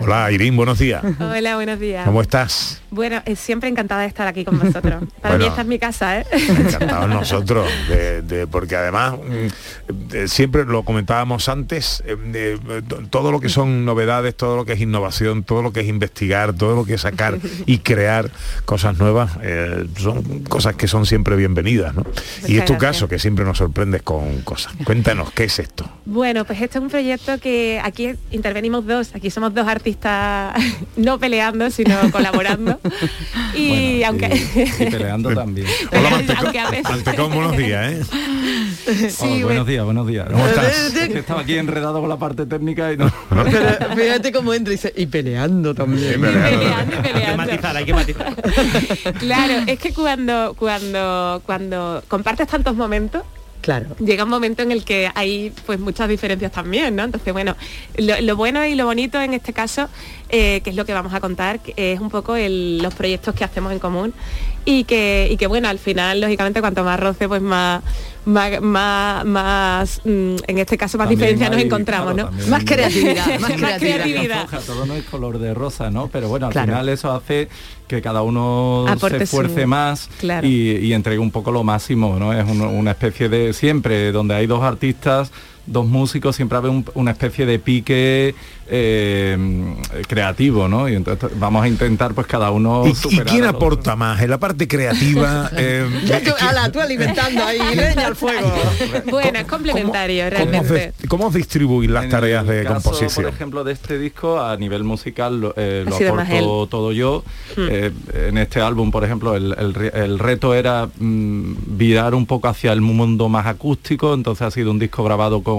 Speaker 2: Hola Airín, buenos días.
Speaker 16: Hola, buenos días.
Speaker 2: ¿Cómo estás?
Speaker 16: Bueno, eh, siempre encantada de estar aquí con vosotros. <laughs> Para mí esta es mi casa, ¿eh?
Speaker 2: Encantados <laughs> nosotros, de- de- porque además mm, de- siempre lo comentábamos antes, eh, de- todo lo que son novedades, todo lo que es innovación, todo lo que es investigar, todo lo que es sacar y crear cosas nuevas, eh, son cosas que son siempre bienvenidas, ¿no? y es tu
Speaker 16: gracias.
Speaker 2: caso, que siempre nos sorprendes con cosas. Cuéntanos, ¿qué es esto?
Speaker 16: Bueno, pues este es un proyecto que aquí intervenimos dos, aquí somos dos artistas <laughs> no peleando, sino colaborando. <laughs> Y aunque...
Speaker 17: peleando <laughs> también.
Speaker 16: aunque a veces-
Speaker 2: Mantecón, buenos días, ¿eh?
Speaker 16: Sí, bueno.
Speaker 17: buenos días, buenos días.
Speaker 2: ¿Cómo estás?
Speaker 17: Es que estaba aquí enredado con la parte técnica y no.
Speaker 11: Pero fíjate cómo entra y dice, y peleando también.
Speaker 3: Hay que matizar, hay que matizar. <laughs>
Speaker 16: Claro, es que cuando, cuando, cuando compartes tantos momentos,
Speaker 11: Claro.
Speaker 16: llega un momento en el que hay pues muchas diferencias también, ¿no? Entonces, bueno, lo, bueno y lo bonito en este caso, eh, que es lo que vamos a contar, es un poco los proyectos que hacemos en común y que, y que bueno, al final, lógicamente, cuanto más roce, pues más, más, más, más, mm, en este caso, más
Speaker 17: También
Speaker 16: diferencias nos encontramos,
Speaker 17: claro,
Speaker 16: ¿no?
Speaker 17: también-
Speaker 11: Más creatividad, <laughs> más creatividad.
Speaker 17: todo no es color de rosa, ¿no? Pero bueno, al
Speaker 11: Claro.
Speaker 17: final eso hace que cada uno
Speaker 16: Aporte
Speaker 17: se esfuerce
Speaker 16: su-
Speaker 17: más
Speaker 16: claro.
Speaker 17: y, y entregue un poco lo máximo, ¿no? Es un- una especie de siempre donde hay dos artistas, dos músicos, siempre hay un- una especie de pique eh, creativo, ¿no? Y entonces vamos a intentar pues cada uno
Speaker 2: ¿Y, quién
Speaker 17: otro.
Speaker 2: aporta más? En la parte creativa... <laughs> eh,
Speaker 11: Ya tú, ala, tú alimentando ahí, <laughs> leña al fuego.
Speaker 16: Bueno, es complementario,
Speaker 2: ¿Cómo,
Speaker 16: realmente.
Speaker 2: cómo os distribuís las
Speaker 17: En
Speaker 2: tareas de
Speaker 17: caso,
Speaker 2: composición?
Speaker 17: Por ejemplo, de este disco, a nivel musical lo, eh, lo aporto todo yo.
Speaker 16: Hmm.
Speaker 17: Eh, en este álbum, por ejemplo, el, el reto era mm, virar un poco hacia el mundo más acústico, entonces ha sido un disco grabado con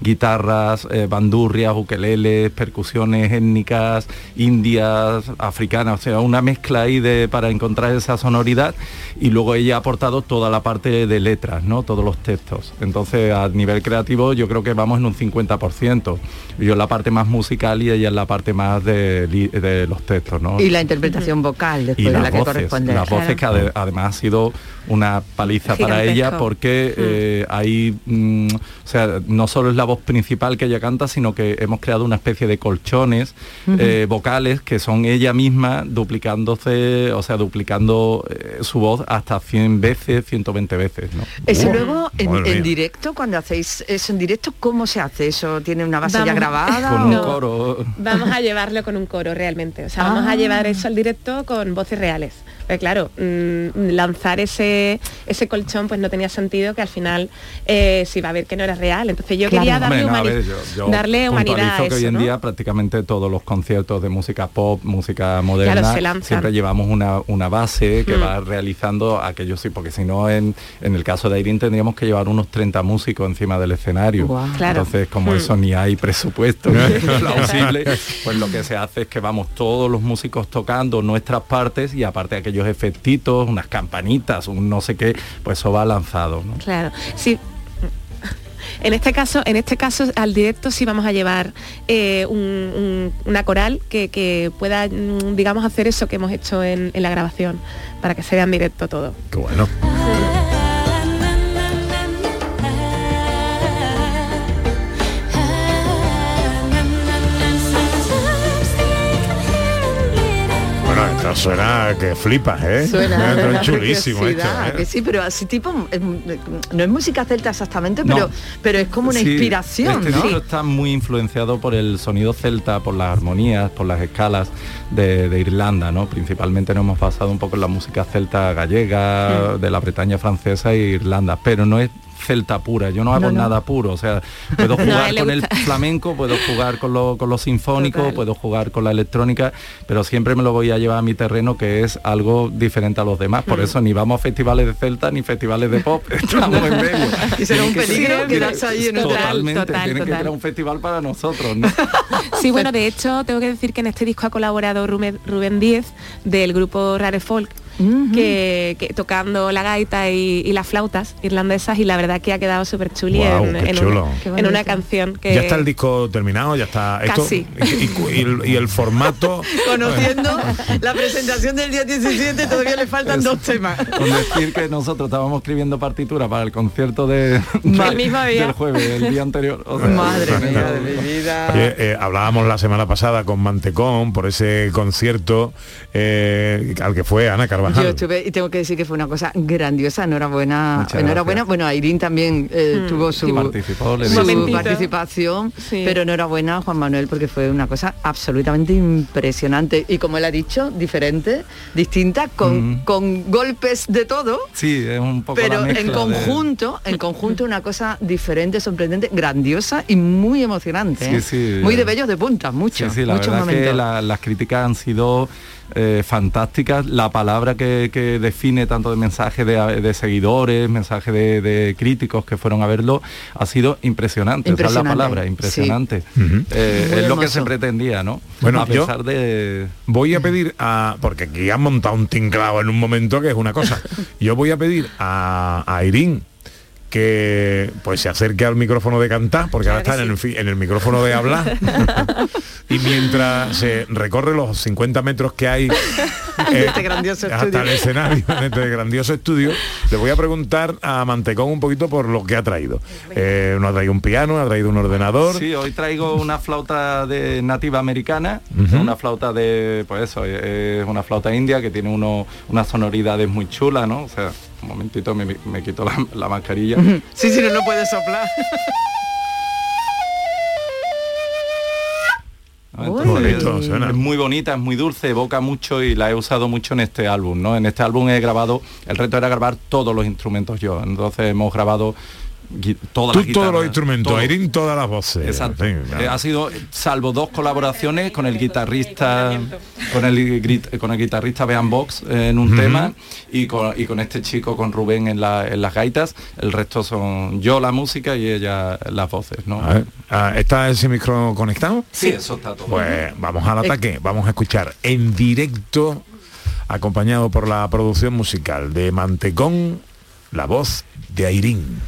Speaker 17: guitarras, eh, bandurrias, ukeleles, percusiones étnicas, indias, africanas, o sea, una mezcla ahí de, para encontrar esa sonoridad y luego ella ha aportado toda la parte de letras, ¿no? Todos los textos. Entonces, a nivel creativo yo creo que vamos en un 50%. Yo en la parte más musical y ella en la parte más de, los textos, ¿no?
Speaker 11: Y la interpretación vocal
Speaker 17: y
Speaker 11: después de la que
Speaker 17: voces,
Speaker 11: corresponde.
Speaker 17: las voces que ade- además ha sido una paliza para ella porque eh, hay, mm, o sea, no solo es la voz principal que ella canta, sino que hemos creado una especie de colchones eh, vocales que son ella misma duplicándose, o sea, duplicando eh, su voz hasta 100 veces, 120 veces, ¿no?
Speaker 11: Eso
Speaker 17: Uh,
Speaker 11: luego en, directo, cuando hacéis eso en directo, ¿cómo se hace? ¿Eso tiene una base ya grabada?
Speaker 17: Con un
Speaker 11: o-
Speaker 17: coro.
Speaker 16: Vamos a llevarlo con un coro realmente. O sea, vamos
Speaker 11: Ah.
Speaker 16: a llevar eso al directo con voces reales. Porque claro, mm, lanzar ese, ese colchón pues no tenía sentido que al final eh, se iba a ver que no era real. Entonces yo quería darle,
Speaker 17: Hombre, no, a
Speaker 16: humani-
Speaker 17: ver, yo- yo
Speaker 16: darle humanidad a
Speaker 17: que hoy
Speaker 16: eso,
Speaker 17: en
Speaker 16: ¿no?
Speaker 17: día prácticamente todos los conciertos de música pop, música moderna, siempre llevamos una, una base que
Speaker 16: Mm.
Speaker 17: va realizando aquello sí, porque si no en, en el caso de Irene tendríamos que llevar unos 30 músicos encima del escenario.
Speaker 16: Claro.
Speaker 17: Entonces, como
Speaker 16: Mm.
Speaker 17: eso ni hay presupuesto <laughs> plausible, pues lo que se hace es que vamos todos los músicos tocando nuestras partes y aparte aquellos efectitos, unas campanitas, un no sé qué, pues eso va lanzado. ¿no?
Speaker 16: Claro, sí. En este caso, en este caso al directo sí vamos a llevar eh, un- un- una coral que, que pueda, mm, digamos, hacer eso que hemos hecho en, en la grabación, para que se vea en directo todo.
Speaker 2: Qué bueno. Esto suena que flipas, ¿eh?
Speaker 11: Suena <laughs>
Speaker 2: Esto
Speaker 11: una
Speaker 2: es chulísimo esto, ¿eh?
Speaker 11: que sí, pero así tipo, es- no es música celta exactamente, pero,
Speaker 17: No.
Speaker 11: pero es como una
Speaker 17: Sí,
Speaker 11: inspiración,
Speaker 17: este
Speaker 11: ¿no?
Speaker 17: está muy influenciado por el sonido celta, por las armonías, por las escalas de, de Irlanda, ¿no? Principalmente nos hemos basado un poco en la música celta gallega,
Speaker 11: Mm.
Speaker 17: de la Bretaña francesa e Irlanda, pero no es celta pura, yo no hago
Speaker 11: No, no.
Speaker 17: nada puro, o sea, puedo <laughs> jugar con el flamenco, puedo jugar con lo, con lo sinfónico,
Speaker 11: Total.
Speaker 17: puedo jugar con la electrónica, pero siempre me lo voy a llevar a mi terreno que es algo diferente a los demás, por
Speaker 11: Mm.
Speaker 17: eso ni vamos a festivales de celta ni festivales de pop, <laughs> estamos en medio.
Speaker 11: Y será un
Speaker 17: que
Speaker 11: peligro quedarse ahí en
Speaker 17: Totalmente,
Speaker 16: Total,
Speaker 17: tiene que
Speaker 16: total.
Speaker 17: ser un festival para nosotros, ¿no? <laughs>
Speaker 16: Sí, bueno, de hecho, tengo que decir que en este disco ha colaborado Rubén, Rubén Díez del grupo Rare Folk. Que, que tocando la gaita y, y las flautas irlandesas y la verdad que ha quedado súper chuli
Speaker 2: Guau,
Speaker 16: en, una, en una canción que
Speaker 2: Ya está el disco terminado, ya está esto
Speaker 16: Casi.
Speaker 2: y, y- y el, y el formato <laughs>
Speaker 11: Conociendo la presentación del día 17 todavía le faltan dos temas.
Speaker 17: Con decir que nosotros estábamos escribiendo partitura para el concierto de, de- <laughs>
Speaker 11: El mismo día.
Speaker 17: del jueves, el día anterior. o sea,
Speaker 11: Madre mía de mi vida.
Speaker 2: Oye, eh, hablábamos la semana pasada con Mantecón por ese concierto eh, al que fue Ana Carvajal.
Speaker 11: Yo estuve y tengo que decir que fue una cosa grandiosa, enhorabuena,
Speaker 17: Muchas
Speaker 11: enhorabuena.
Speaker 17: gracias.
Speaker 11: Bueno, Airín también eh,
Speaker 16: Mm.
Speaker 11: tuvo su, participación,
Speaker 16: Sí.
Speaker 11: pero enhorabuena a Juan Manuel porque fue una cosa absolutamente impresionante y como él ha dicho, diferente, distinta, con,
Speaker 17: Mm.
Speaker 11: con golpes de todo.
Speaker 17: Sí, es un poco
Speaker 11: Pero en
Speaker 17: de-
Speaker 11: conjunto, en conjunto una cosa diferente, sorprendente, grandiosa y muy emocionante.
Speaker 17: Sí,
Speaker 11: ¿eh?
Speaker 17: sí,
Speaker 11: muy de
Speaker 17: eh,
Speaker 11: bellos de punta, mucho,
Speaker 17: Sí, sí, la
Speaker 11: muchos
Speaker 17: verdad
Speaker 11: momentos.
Speaker 17: que la- las críticas han sido eh, fantásticas. La palabra que, que define tanto de mensaje de, de seguidores, mensaje de, de críticos que fueron a verlo, ha sido impresionante. Esa es la
Speaker 11: Impresionante,
Speaker 17: palabra,
Speaker 11: sí.
Speaker 17: impresionante. Eh, es lo que se pretendía, ¿no?
Speaker 2: Bueno,
Speaker 17: a
Speaker 2: yo-
Speaker 17: pesar de...
Speaker 2: Voy a pedir a. Porque aquí han montado un tinclado en un momento que es una cosa. <laughs> Yo voy a pedir a, a Irín que pues se acerque al micrófono de cantar, porque ahora está en el, fi- en el micrófono de hablar. <laughs> y mientras se recorre los 50 metros que hay <laughs> eh,
Speaker 11: Este grandioso
Speaker 2: hasta
Speaker 11: estudio.
Speaker 2: el escenario, en este grandioso estudio, le voy a preguntar a Mantecón un poquito por lo que ha traído. Eh, no ha traído un piano, ha traído un ordenador.
Speaker 17: Sí, hoy traigo una flauta de nativa americana, una flauta de, pues eso, es una flauta india que tiene uno, unas sonoridades muy chulas, ¿no? O sea, un momentito me, me quito la, la mascarilla.
Speaker 11: Sí, sí, no, no puede soplar.
Speaker 17: ¿no? Entonces,
Speaker 2: bonito,
Speaker 17: es,
Speaker 2: suena.
Speaker 17: es muy bonita, es muy dulce, evoca mucho y la he usado mucho en este álbum, ¿no? En este álbum he grabado, el reto era grabar todos los instrumentos yo, entonces hemos grabado todas
Speaker 2: Tú todos los instrumentos,
Speaker 17: todo.
Speaker 2: Airín todas las voces.
Speaker 17: Exacto. Eh, ha sido, salvo dos colaboraciones con el guitarrista, con el, con el guitarrista Bean Box eh, en un tema y con, y con este chico, con Rubén en, la- en las gaitas. El resto son yo la música y ella las voces, ¿no?
Speaker 2: A ver, ah, ¿Está ese micro conectado?
Speaker 17: Sí, eso está todo.
Speaker 2: Pues vamos al ataque, vamos a escuchar en directo, acompañado por la producción musical de Mantecón, la voz de Airín.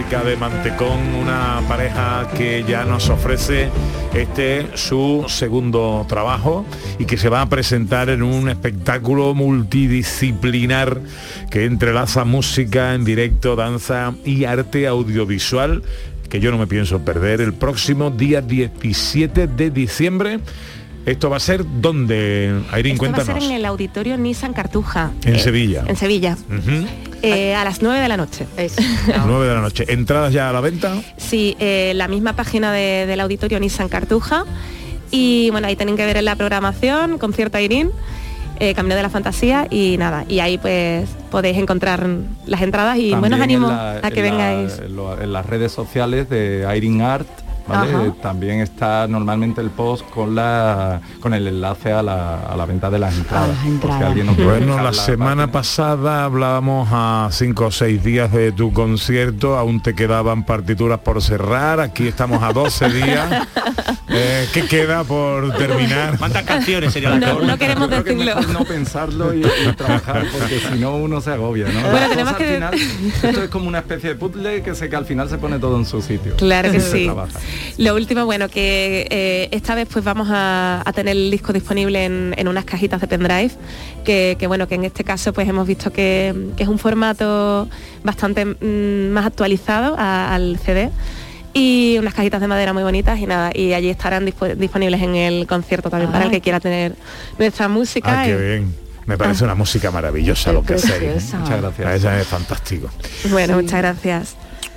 Speaker 2: Música de Mantecón, una pareja que ya nos ofrece este su segundo trabajo y que se va a presentar en un espectáculo multidisciplinar que entrelaza música en directo, danza y arte audiovisual que yo no me pienso perder el próximo día 17 de diciembre. Esto va a ser donde, Airín,
Speaker 16: Esto va a
Speaker 2: cuéntanos.
Speaker 16: ser en el auditorio Nissan Cartuja.
Speaker 2: En
Speaker 16: eh,
Speaker 2: Sevilla.
Speaker 16: En Sevilla. Eh, a las 9 de la noche.
Speaker 2: 9 <laughs> de la noche. ¿Entradas ya a la venta?
Speaker 16: Sí, eh, la misma página de- del auditorio Nissan Cartuja. Y bueno, ahí tienen que ver en la programación, concierto Airín. eh, Camino de la Fantasía y nada, y ahí pues podéis encontrar las entradas y buenos
Speaker 17: en
Speaker 16: ánimos a que
Speaker 17: en la-
Speaker 16: vengáis.
Speaker 17: en lo- en las redes sociales de Airing Art. ¿Vale?
Speaker 16: Ajá.
Speaker 17: También está normalmente el post con la con el enlace a la, a la venta de las entradas. no puede
Speaker 2: Bueno,
Speaker 17: dejar
Speaker 2: la semana pasada hablábamos a cinco o seis días de tu concierto, aún te quedaban partituras por cerrar, aquí estamos a 12 <laughs> días. Eh, ¿Qué queda por terminar?
Speaker 3: ¿Cuántas canciones sería la
Speaker 16: No,
Speaker 3: que-
Speaker 16: no queremos
Speaker 17: Creo que es
Speaker 16: decirlo.
Speaker 17: mejor no pensarlo y, y trabajar porque si no uno se agobia, ¿no?
Speaker 16: Bueno,
Speaker 17: Las
Speaker 16: tenemos que-
Speaker 17: al final, esto es como una especie de puzzle que sé que al final se pone todo en su sitio.
Speaker 16: Claro que sí.
Speaker 17: trabaja.
Speaker 16: Lo último, bueno, que eh, esta vez pues vamos a, a tener el disco disponible en, en unas cajitas de pendrive, que, que, bueno, que en este caso pues hemos visto que, que es un formato bastante mm, más actualizado a- al CD y unas cajitas de madera muy bonitas y nada, y allí estarán dispo- disponibles en el concierto también para el que quiera tener nuestra música.
Speaker 2: Ah, qué
Speaker 16: y-
Speaker 2: bien. Me parece una música maravillosa lo que hacéis. ¿eh? Muchas gracias. Esa es fantástico.
Speaker 16: Bueno, muchas gracias.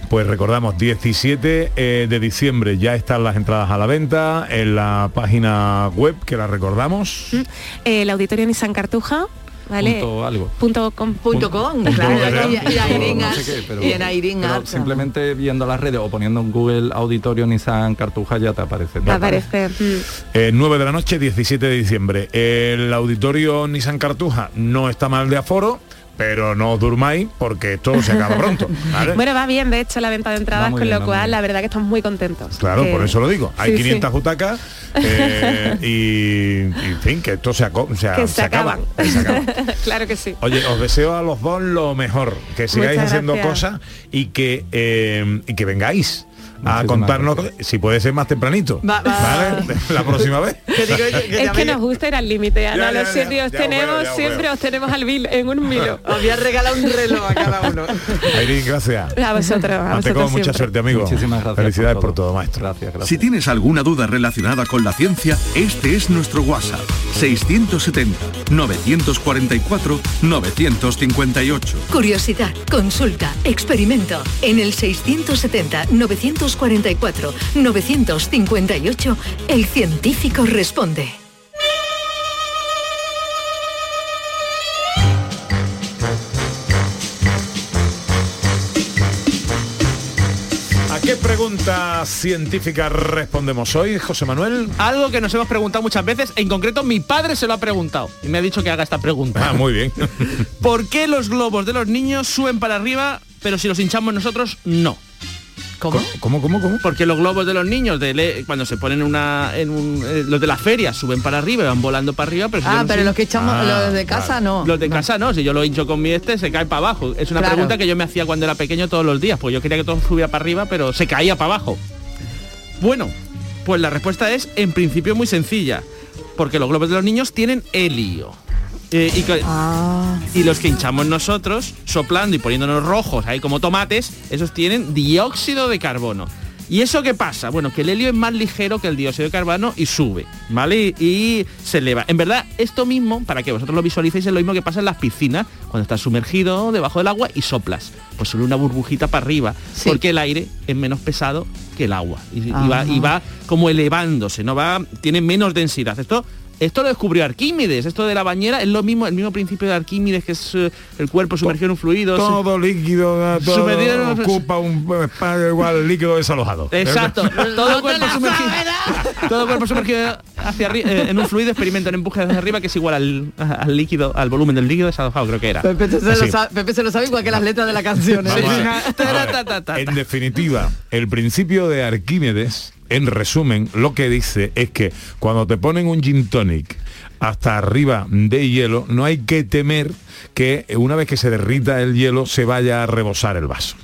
Speaker 2: Pues recordamos, 17 eh, de diciembre ya están las entradas a la venta en la página web que la recordamos.
Speaker 16: Mm. El auditorio Nissan Cartuja, ¿vale?
Speaker 17: Punto algo.
Speaker 16: Punto com.
Speaker 11: Punto com,
Speaker 17: Punto
Speaker 11: claro,
Speaker 17: com.
Speaker 11: y, y Airing
Speaker 17: No
Speaker 11: Art,
Speaker 17: sé qué, pero-
Speaker 11: y en Airing
Speaker 17: pero
Speaker 11: Art.
Speaker 17: simplemente viendo las redes o poniendo en Google Auditorio Nissan Cartuja ya te aparece.
Speaker 16: Me aparece. mm.
Speaker 2: Eh, 9 de la noche, 17 de diciembre. El auditorio Nissan Cartuja no está mal de aforo, pero no os durmáis porque todo se acaba pronto. <laughs> ¿vale?
Speaker 16: Bueno, va bien, de hecho, la venta de entradas, con
Speaker 2: bien,
Speaker 16: lo cual la verdad que estamos muy contentos.
Speaker 2: Claro,
Speaker 16: Que-
Speaker 2: por eso lo digo. Hay
Speaker 16: Sí, sí.
Speaker 2: 500 butacas eh, <laughs> y, y, en fin, que esto se, aco- o sea,
Speaker 16: que se,
Speaker 2: acaba.
Speaker 16: acaban. <laughs> claro que sí.
Speaker 2: Oye, os deseo a los dos lo mejor, que sigáis haciendo cosas y que eh, y que vengáis a contarnos, si puede ser más tempranito,
Speaker 16: Va- va-
Speaker 2: ¿vale? La próxima vez. <laughs> <laughs>
Speaker 16: es que nos gusta ir al límite, Ana.
Speaker 2: Ya, ya,
Speaker 16: Lo siento, y
Speaker 2: ya,
Speaker 16: os
Speaker 2: ya,
Speaker 16: tenemos, siempre os tenemos al vil, en un milo. <laughs>
Speaker 11: Os voy a regalar un reloj a cada uno.
Speaker 2: Airín, gracias.
Speaker 16: A vosotros, a vosotros
Speaker 2: mucha suerte, amigo.
Speaker 17: Muchísimas gracias
Speaker 2: Felicidades
Speaker 17: por
Speaker 2: por
Speaker 17: todo.
Speaker 2: maestro.
Speaker 17: Gracias, gracias.
Speaker 7: Si tienes alguna duda relacionada con la ciencia, este es nuestro WhatsApp. 670-944-958.
Speaker 5: Curiosidad, consulta, experimento. En el 670-944-958, el científico responde.
Speaker 2: ¿A qué pregunta científica respondemos hoy, José Manuel?
Speaker 3: Algo que nos hemos preguntado muchas veces, en concreto mi padre se lo ha preguntado y me ha dicho que haga esta pregunta.
Speaker 2: Ah, muy bien. <laughs>
Speaker 3: ¿Por qué los globos de los niños suben para arriba, pero si los hinchamos nosotros, no?
Speaker 11: ¿Cómo?
Speaker 2: ¿Cómo, cómo, cómo?
Speaker 3: Porque los globos de los niños, de le- cuando se ponen una, en un, eh, los de la feria suben para arriba y van volando para arriba, pero
Speaker 11: Ah,
Speaker 3: no
Speaker 11: pero los que echamos,
Speaker 2: Ah,
Speaker 11: los de casa no.
Speaker 3: Los de casa no, si yo lo hincho con mi este, se cae para abajo. Es una
Speaker 11: Claro.
Speaker 3: pregunta que yo me hacía cuando era pequeño todos los días, pues yo quería que todo subiera para arriba, pero se caía para abajo. Bueno, pues la respuesta es en principio muy sencilla, porque los globos de los niños tienen helio. Eh, y,
Speaker 11: Ah.
Speaker 3: y los que hinchamos nosotros, soplando y poniéndonos rojos ahí como tomates, esos tienen dióxido de carbono. ¿Y eso qué pasa? Bueno, que el helio es más ligero que el dióxido de carbono y sube, ¿vale? Y, y se eleva. En verdad, esto mismo, para que vosotros lo visualicéis, es lo mismo que pasa en las piscinas, cuando estás sumergido debajo del agua y soplas. Pues sube una burbujita para arriba,
Speaker 11: Sí.
Speaker 3: porque el aire es menos pesado que el agua. Y, y va, y va como elevándose, ¿no? Va, tiene menos densidad. Esto esto lo descubrió Arquímedes, esto de la bañera es lo mismo, el mismo principio de Arquímedes, que es eh, el cuerpo sumergido en un fluido.
Speaker 2: Todo líquido, todo
Speaker 3: Sumergido en un-
Speaker 2: ocupa un espacio igual líquido desalojado.
Speaker 3: Exacto, <laughs> todo el cuerpo sumergido, <laughs> todo el cuerpo sumergido hacia arriba en un fluido experimenta un empuje hacia arriba que es igual al, al líquido, al volumen del líquido desalojado, creo que era.
Speaker 11: Pepe se, lo sabe, Pepe se lo sabe igual que las letras de la canción. ¿eh?
Speaker 2: En definitiva, el principio de Arquímedes, en resumen, lo que dice es que cuando te ponen un gin tonic hasta arriba de hielo, no hay que temer que una vez que se derrita el hielo se vaya a rebosar el vaso.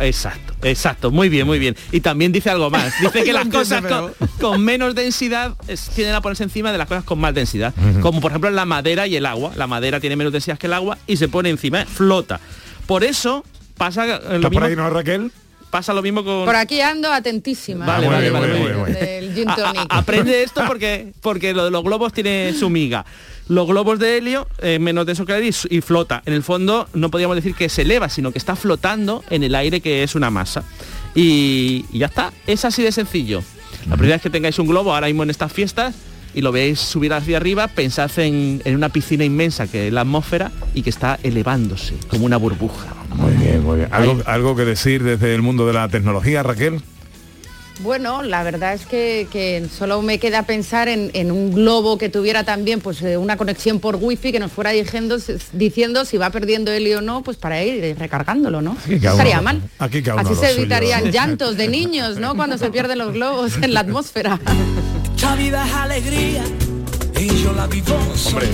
Speaker 3: Exacto, exacto, muy bien, muy bien. Y también dice algo más. <laughs> Dice que las cosas con, con menos densidad es- tienden a ponerse encima de las cosas con más densidad. Como por ejemplo la madera y el agua. La madera tiene menos densidad que el agua y se pone encima, flota. Por eso pasa eh, lo
Speaker 2: ¿Estás por ahí,
Speaker 3: mismo,
Speaker 2: no, Raquel?
Speaker 3: Pasa lo mismo con.
Speaker 13: Por aquí ando atentísima.
Speaker 3: Vale,
Speaker 2: Ah,
Speaker 3: vale,
Speaker 2: bien,
Speaker 3: vale,
Speaker 2: muy
Speaker 3: muy
Speaker 2: bien,
Speaker 3: bien. A- aprende esto porque porque lo de los globos tiene su miga. Los globos de helio, eh, menos de eso que y, y flota. En el fondo no podríamos decir que se eleva, sino que está flotando en el aire que es una masa. Y, y ya está, es así de sencillo. La primera vez que tengáis un globo ahora mismo en estas fiestas, y lo veis subir hacia arriba, pensad en, en una piscina inmensa que es la atmósfera y que está elevándose como una burbuja.
Speaker 2: Muy bien, muy bien. ¿Algo, algo que decir desde el mundo de la tecnología, Raquel?
Speaker 13: Bueno, la verdad es que, que solo me queda pensar en, en un globo que tuviera también pues eh, una conexión por wifi que nos fuera diciendo, diciendo si va perdiendo helio o no, pues para ir recargándolo, ¿no? Estaría
Speaker 2: uno-
Speaker 13: mal.
Speaker 2: Aquí
Speaker 13: Así se
Speaker 2: suyo.
Speaker 13: evitarían <laughs> llantos de niños, ¿no? Cuando se pierden los globos en la atmósfera.
Speaker 1: Esta vida es alegría y yo la vivo
Speaker 2: Hombre,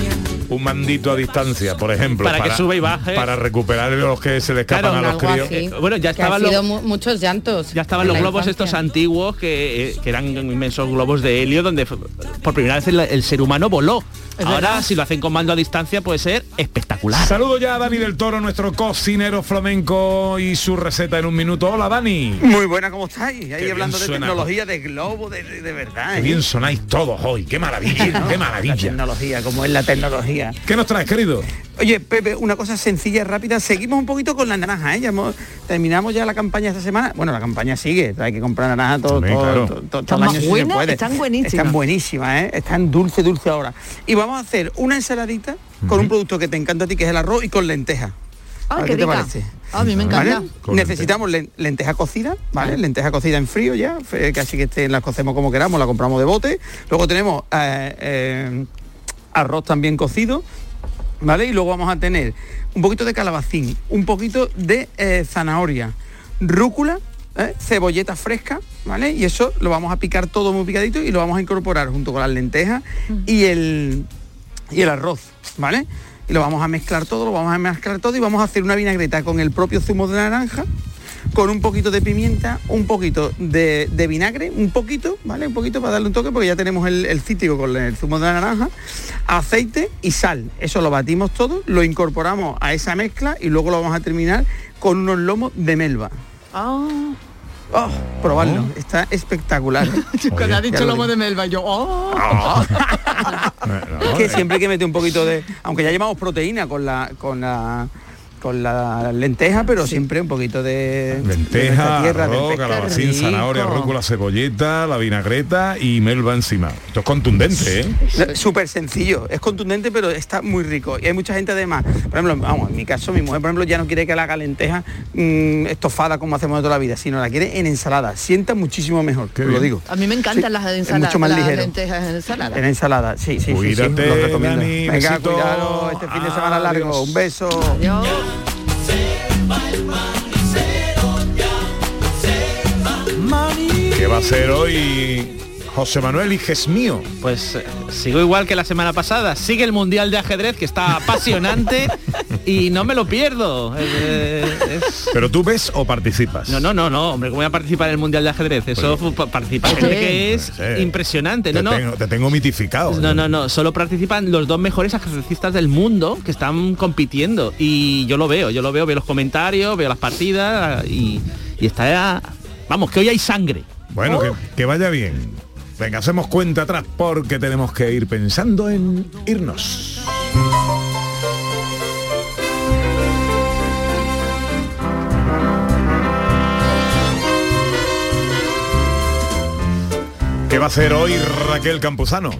Speaker 2: un mandito a distancia, por ejemplo.
Speaker 3: Para que sube y baje.
Speaker 2: Para recuperar los que se le escapan
Speaker 3: Claro,
Speaker 2: a los críos.
Speaker 13: así.
Speaker 3: Bueno, ya estaban los,
Speaker 13: mu- muchos llantos.
Speaker 3: ya estaban los globos
Speaker 13: infancia.
Speaker 3: estos antiguos que, eh, que eran inmensos globos de helio donde por primera vez el, el ser humano voló.
Speaker 13: Es
Speaker 3: Ahora,
Speaker 13: verdad.
Speaker 3: si lo hacen con mando a distancia, puede ser espectacular.
Speaker 2: Saludo ya a Dani del Toro, nuestro cocinero flamenco y su receta en un minuto. Hola, Dani.
Speaker 18: Muy buena, ¿cómo estáis? Ahí
Speaker 2: bien
Speaker 18: hablando de
Speaker 2: suena.
Speaker 18: tecnología, de globo, de, de- de verdad.
Speaker 2: Qué
Speaker 18: ¿eh?
Speaker 2: bien sonáis todos hoy. Qué maravilla,
Speaker 18: ¿no?
Speaker 2: qué
Speaker 18: La
Speaker 2: maravilla.
Speaker 18: tecnología, como es la tecnología.
Speaker 2: ¿Qué nos traes, querido?
Speaker 18: Oye, Pepe, una cosa sencilla, rápida. Seguimos un poquito con la naranja, ¿eh? Ya hemos- terminamos ya la campaña esta semana. Bueno, la campaña sigue. Hay que comprar naranja todo,
Speaker 2: También,
Speaker 18: todo,
Speaker 2: claro.
Speaker 18: todo- todo- todo
Speaker 11: Están
Speaker 18: el
Speaker 11: más
Speaker 18: año si se
Speaker 11: buenas,
Speaker 18: puede.
Speaker 11: están buenísimas.
Speaker 18: Están buenísimas, ¿eh? Están dulce, dulce ahora. Y vamos a hacer una ensaladita con un producto que te encanta a ti, que es el arroz, y con lentejas.
Speaker 11: Ah, qué
Speaker 18: ¿Qué te
Speaker 11: rica.
Speaker 18: parece?
Speaker 11: Ah, a mí me encanta.
Speaker 18: ¿Vale? Necesitamos len- lenteja cocida, ¿vale? Lenteja cocida en frío ya, que así que estén, las cocemos como queramos, la compramos de bote. Luego tenemos eh, eh, arroz también cocido, ¿vale? Y luego vamos a tener un poquito de calabacín, un poquito de eh, zanahoria, rúcula, ¿eh? cebolleta fresca, ¿vale? Y eso lo vamos a picar todo muy picadito y lo vamos a incorporar junto con las lentejas y el, y el arroz, ¿vale? Y lo vamos a mezclar todo, lo vamos a mezclar todo y vamos a hacer una vinagreta con el propio zumo de naranja, con un poquito de pimienta, un poquito de, vinagre, un poquito, ¿vale? Un poquito para darle un toque, porque ya tenemos el, el cítrico con el zumo de la naranja, aceite y sal. Eso lo batimos todo, lo incorporamos a esa mezcla y luego lo vamos a terminar con unos lomos de melva.
Speaker 11: Ah.
Speaker 18: Oh, probarlo, está espectacular. <laughs>
Speaker 11: Cuando ha dicho lomo de melva, yo, oh. <laughs> <laughs>
Speaker 18: Es que siempre hay que meter un poquito de. Aunque ya llevamos proteína con la. con la. Con la lenteja, pero siempre un poquito de. de
Speaker 2: Lenteja,
Speaker 18: nuestra tierra,
Speaker 2: arroz, calabacín,
Speaker 18: Rico.
Speaker 2: zanahoria, rúcula, cebolleta, la vinagreta y melva encima. Esto es contundente, ¿eh?
Speaker 18: No, Súper sencillo, es contundente pero está muy rico. Y hay mucha gente además, por ejemplo, vamos, en mi caso mi mujer por ejemplo ya no quiere que la haga lenteja mm, estofada como hacemos de toda la vida, sino la quiere en ensalada. Sienta muchísimo mejor, lo
Speaker 2: bien.
Speaker 18: digo.
Speaker 11: A mí me encantan
Speaker 18: Sí,
Speaker 11: las
Speaker 18: es
Speaker 11: ensaladas,
Speaker 18: mucho más
Speaker 11: las
Speaker 18: ligero.
Speaker 11: lentejas en ensalada.
Speaker 18: En ensalada, sí, sí, sí, sí,
Speaker 2: Cuídate,
Speaker 18: lo recomiendo.
Speaker 2: Dani,
Speaker 18: Venga,
Speaker 2: besito.
Speaker 18: cuidado, este fin de semana largo.
Speaker 2: Adiós.
Speaker 18: Un beso.
Speaker 2: ¿Qué va a hacer hoy José Manuel y mío?
Speaker 3: Pues eh, sigo igual que la semana pasada. Sigue el Mundial de Ajedrez, que está <laughs> apasionante y no me lo pierdo. Eh, es-
Speaker 2: ¿Pero tú ves o participas?
Speaker 3: No, no, no, no, hombre, ¿cómo voy a participar en el Mundial de Ajedrez? Eso pa- participa gente que es
Speaker 2: Pues sí.
Speaker 3: impresionante.
Speaker 2: Te,
Speaker 3: No, no.
Speaker 2: tengo, te tengo mitificado.
Speaker 3: No, no, no, solo participan los dos mejores ajedrecistas del mundo que están compitiendo y yo lo veo, yo lo veo, veo los comentarios, veo las partidas y, y está, vamos, que hoy hay sangre.
Speaker 2: Bueno, que, que vaya bien. Venga, hacemos cuenta atrás porque tenemos que ir pensando en irnos. ¿Qué va a hacer hoy Raquel Campuzano?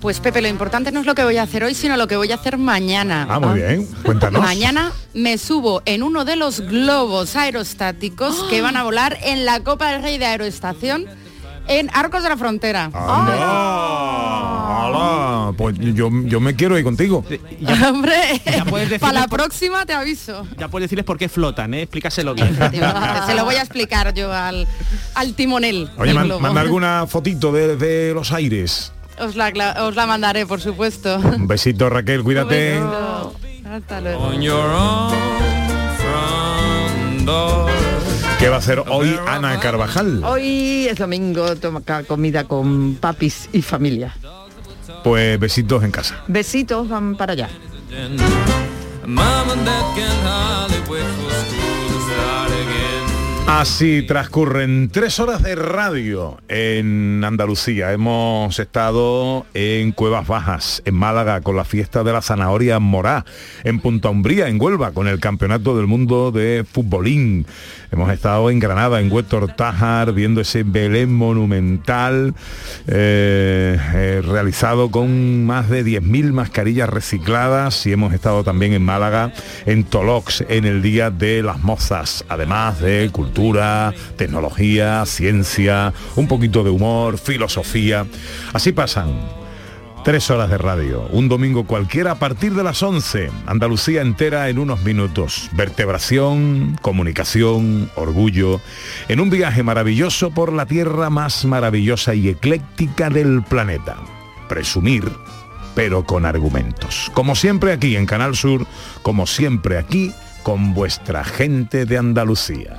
Speaker 13: Pues Pepe, lo importante no es lo que voy a hacer hoy, sino lo que voy a hacer mañana.
Speaker 2: Ah, muy bien. Cuéntanos.
Speaker 13: Mañana me subo en uno de los globos aerostáticos que van a volar en la Copa del Rey de Aeroestación en Arcos de la Frontera.
Speaker 2: ¡Anda! ¡Hala! Pues yo, yo me quiero ir contigo. <laughs>
Speaker 13: Hombre,
Speaker 3: puedes decirle
Speaker 13: para la
Speaker 3: por-
Speaker 13: próxima te aviso.
Speaker 3: Ya puedes decirles por qué flotan, ¿eh? Explícaselo bien.
Speaker 13: Se lo voy a explicar yo al, al timonel.
Speaker 2: Oye, man- manda alguna <laughs> fotito desde los aires.
Speaker 13: Os la, os la mandaré, por supuesto.
Speaker 2: Un besito, Raquel, cuídate.
Speaker 13: Hasta luego.
Speaker 2: ¿Qué va a hacer hoy Ana Carvajal?
Speaker 11: Hoy es domingo, toma ca- comida con papis y familia.
Speaker 2: Pues besitos en casa.
Speaker 11: Besitos, van para allá.
Speaker 2: Así transcurren tres horas de radio en Andalucía. Hemos estado en Cuevas Bajas, en Málaga, con la fiesta de la zanahoria morá, en Punta Umbría, en Huelva, con el Campeonato del Mundo de Futbolín. Hemos estado en Granada, en Huétor Tájar, viendo ese Belén monumental eh, eh, realizado con más de 10.000 mascarillas recicladas y hemos estado también en Málaga, en Tolox, en el Día de las Mozas, además de cultura, tecnología, ciencia, un poquito de humor, filosofía. Así pasan Tres horas de radio, un domingo cualquiera a partir de las 11. Andalucía entera en unos minutos. Vertebración, comunicación, orgullo. En un viaje maravilloso por la tierra más maravillosa y ecléctica del planeta. Presumir, pero con argumentos. Como siempre aquí en Canal Sur, como siempre aquí con vuestra gente de Andalucía.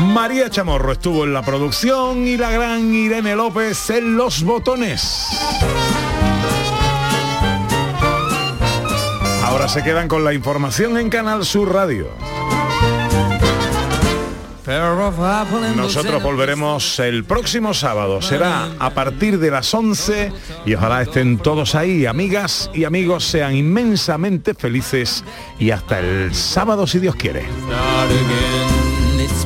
Speaker 2: María Chamorro estuvo en la producción y la gran Irene López en los botones. Ahora se quedan con la información en Canal Sur Radio. Nosotros volveremos el próximo sábado. Será a partir de las 11 y ojalá estén todos ahí. Amigas y amigos, sean inmensamente felices y hasta el sábado si Dios quiere.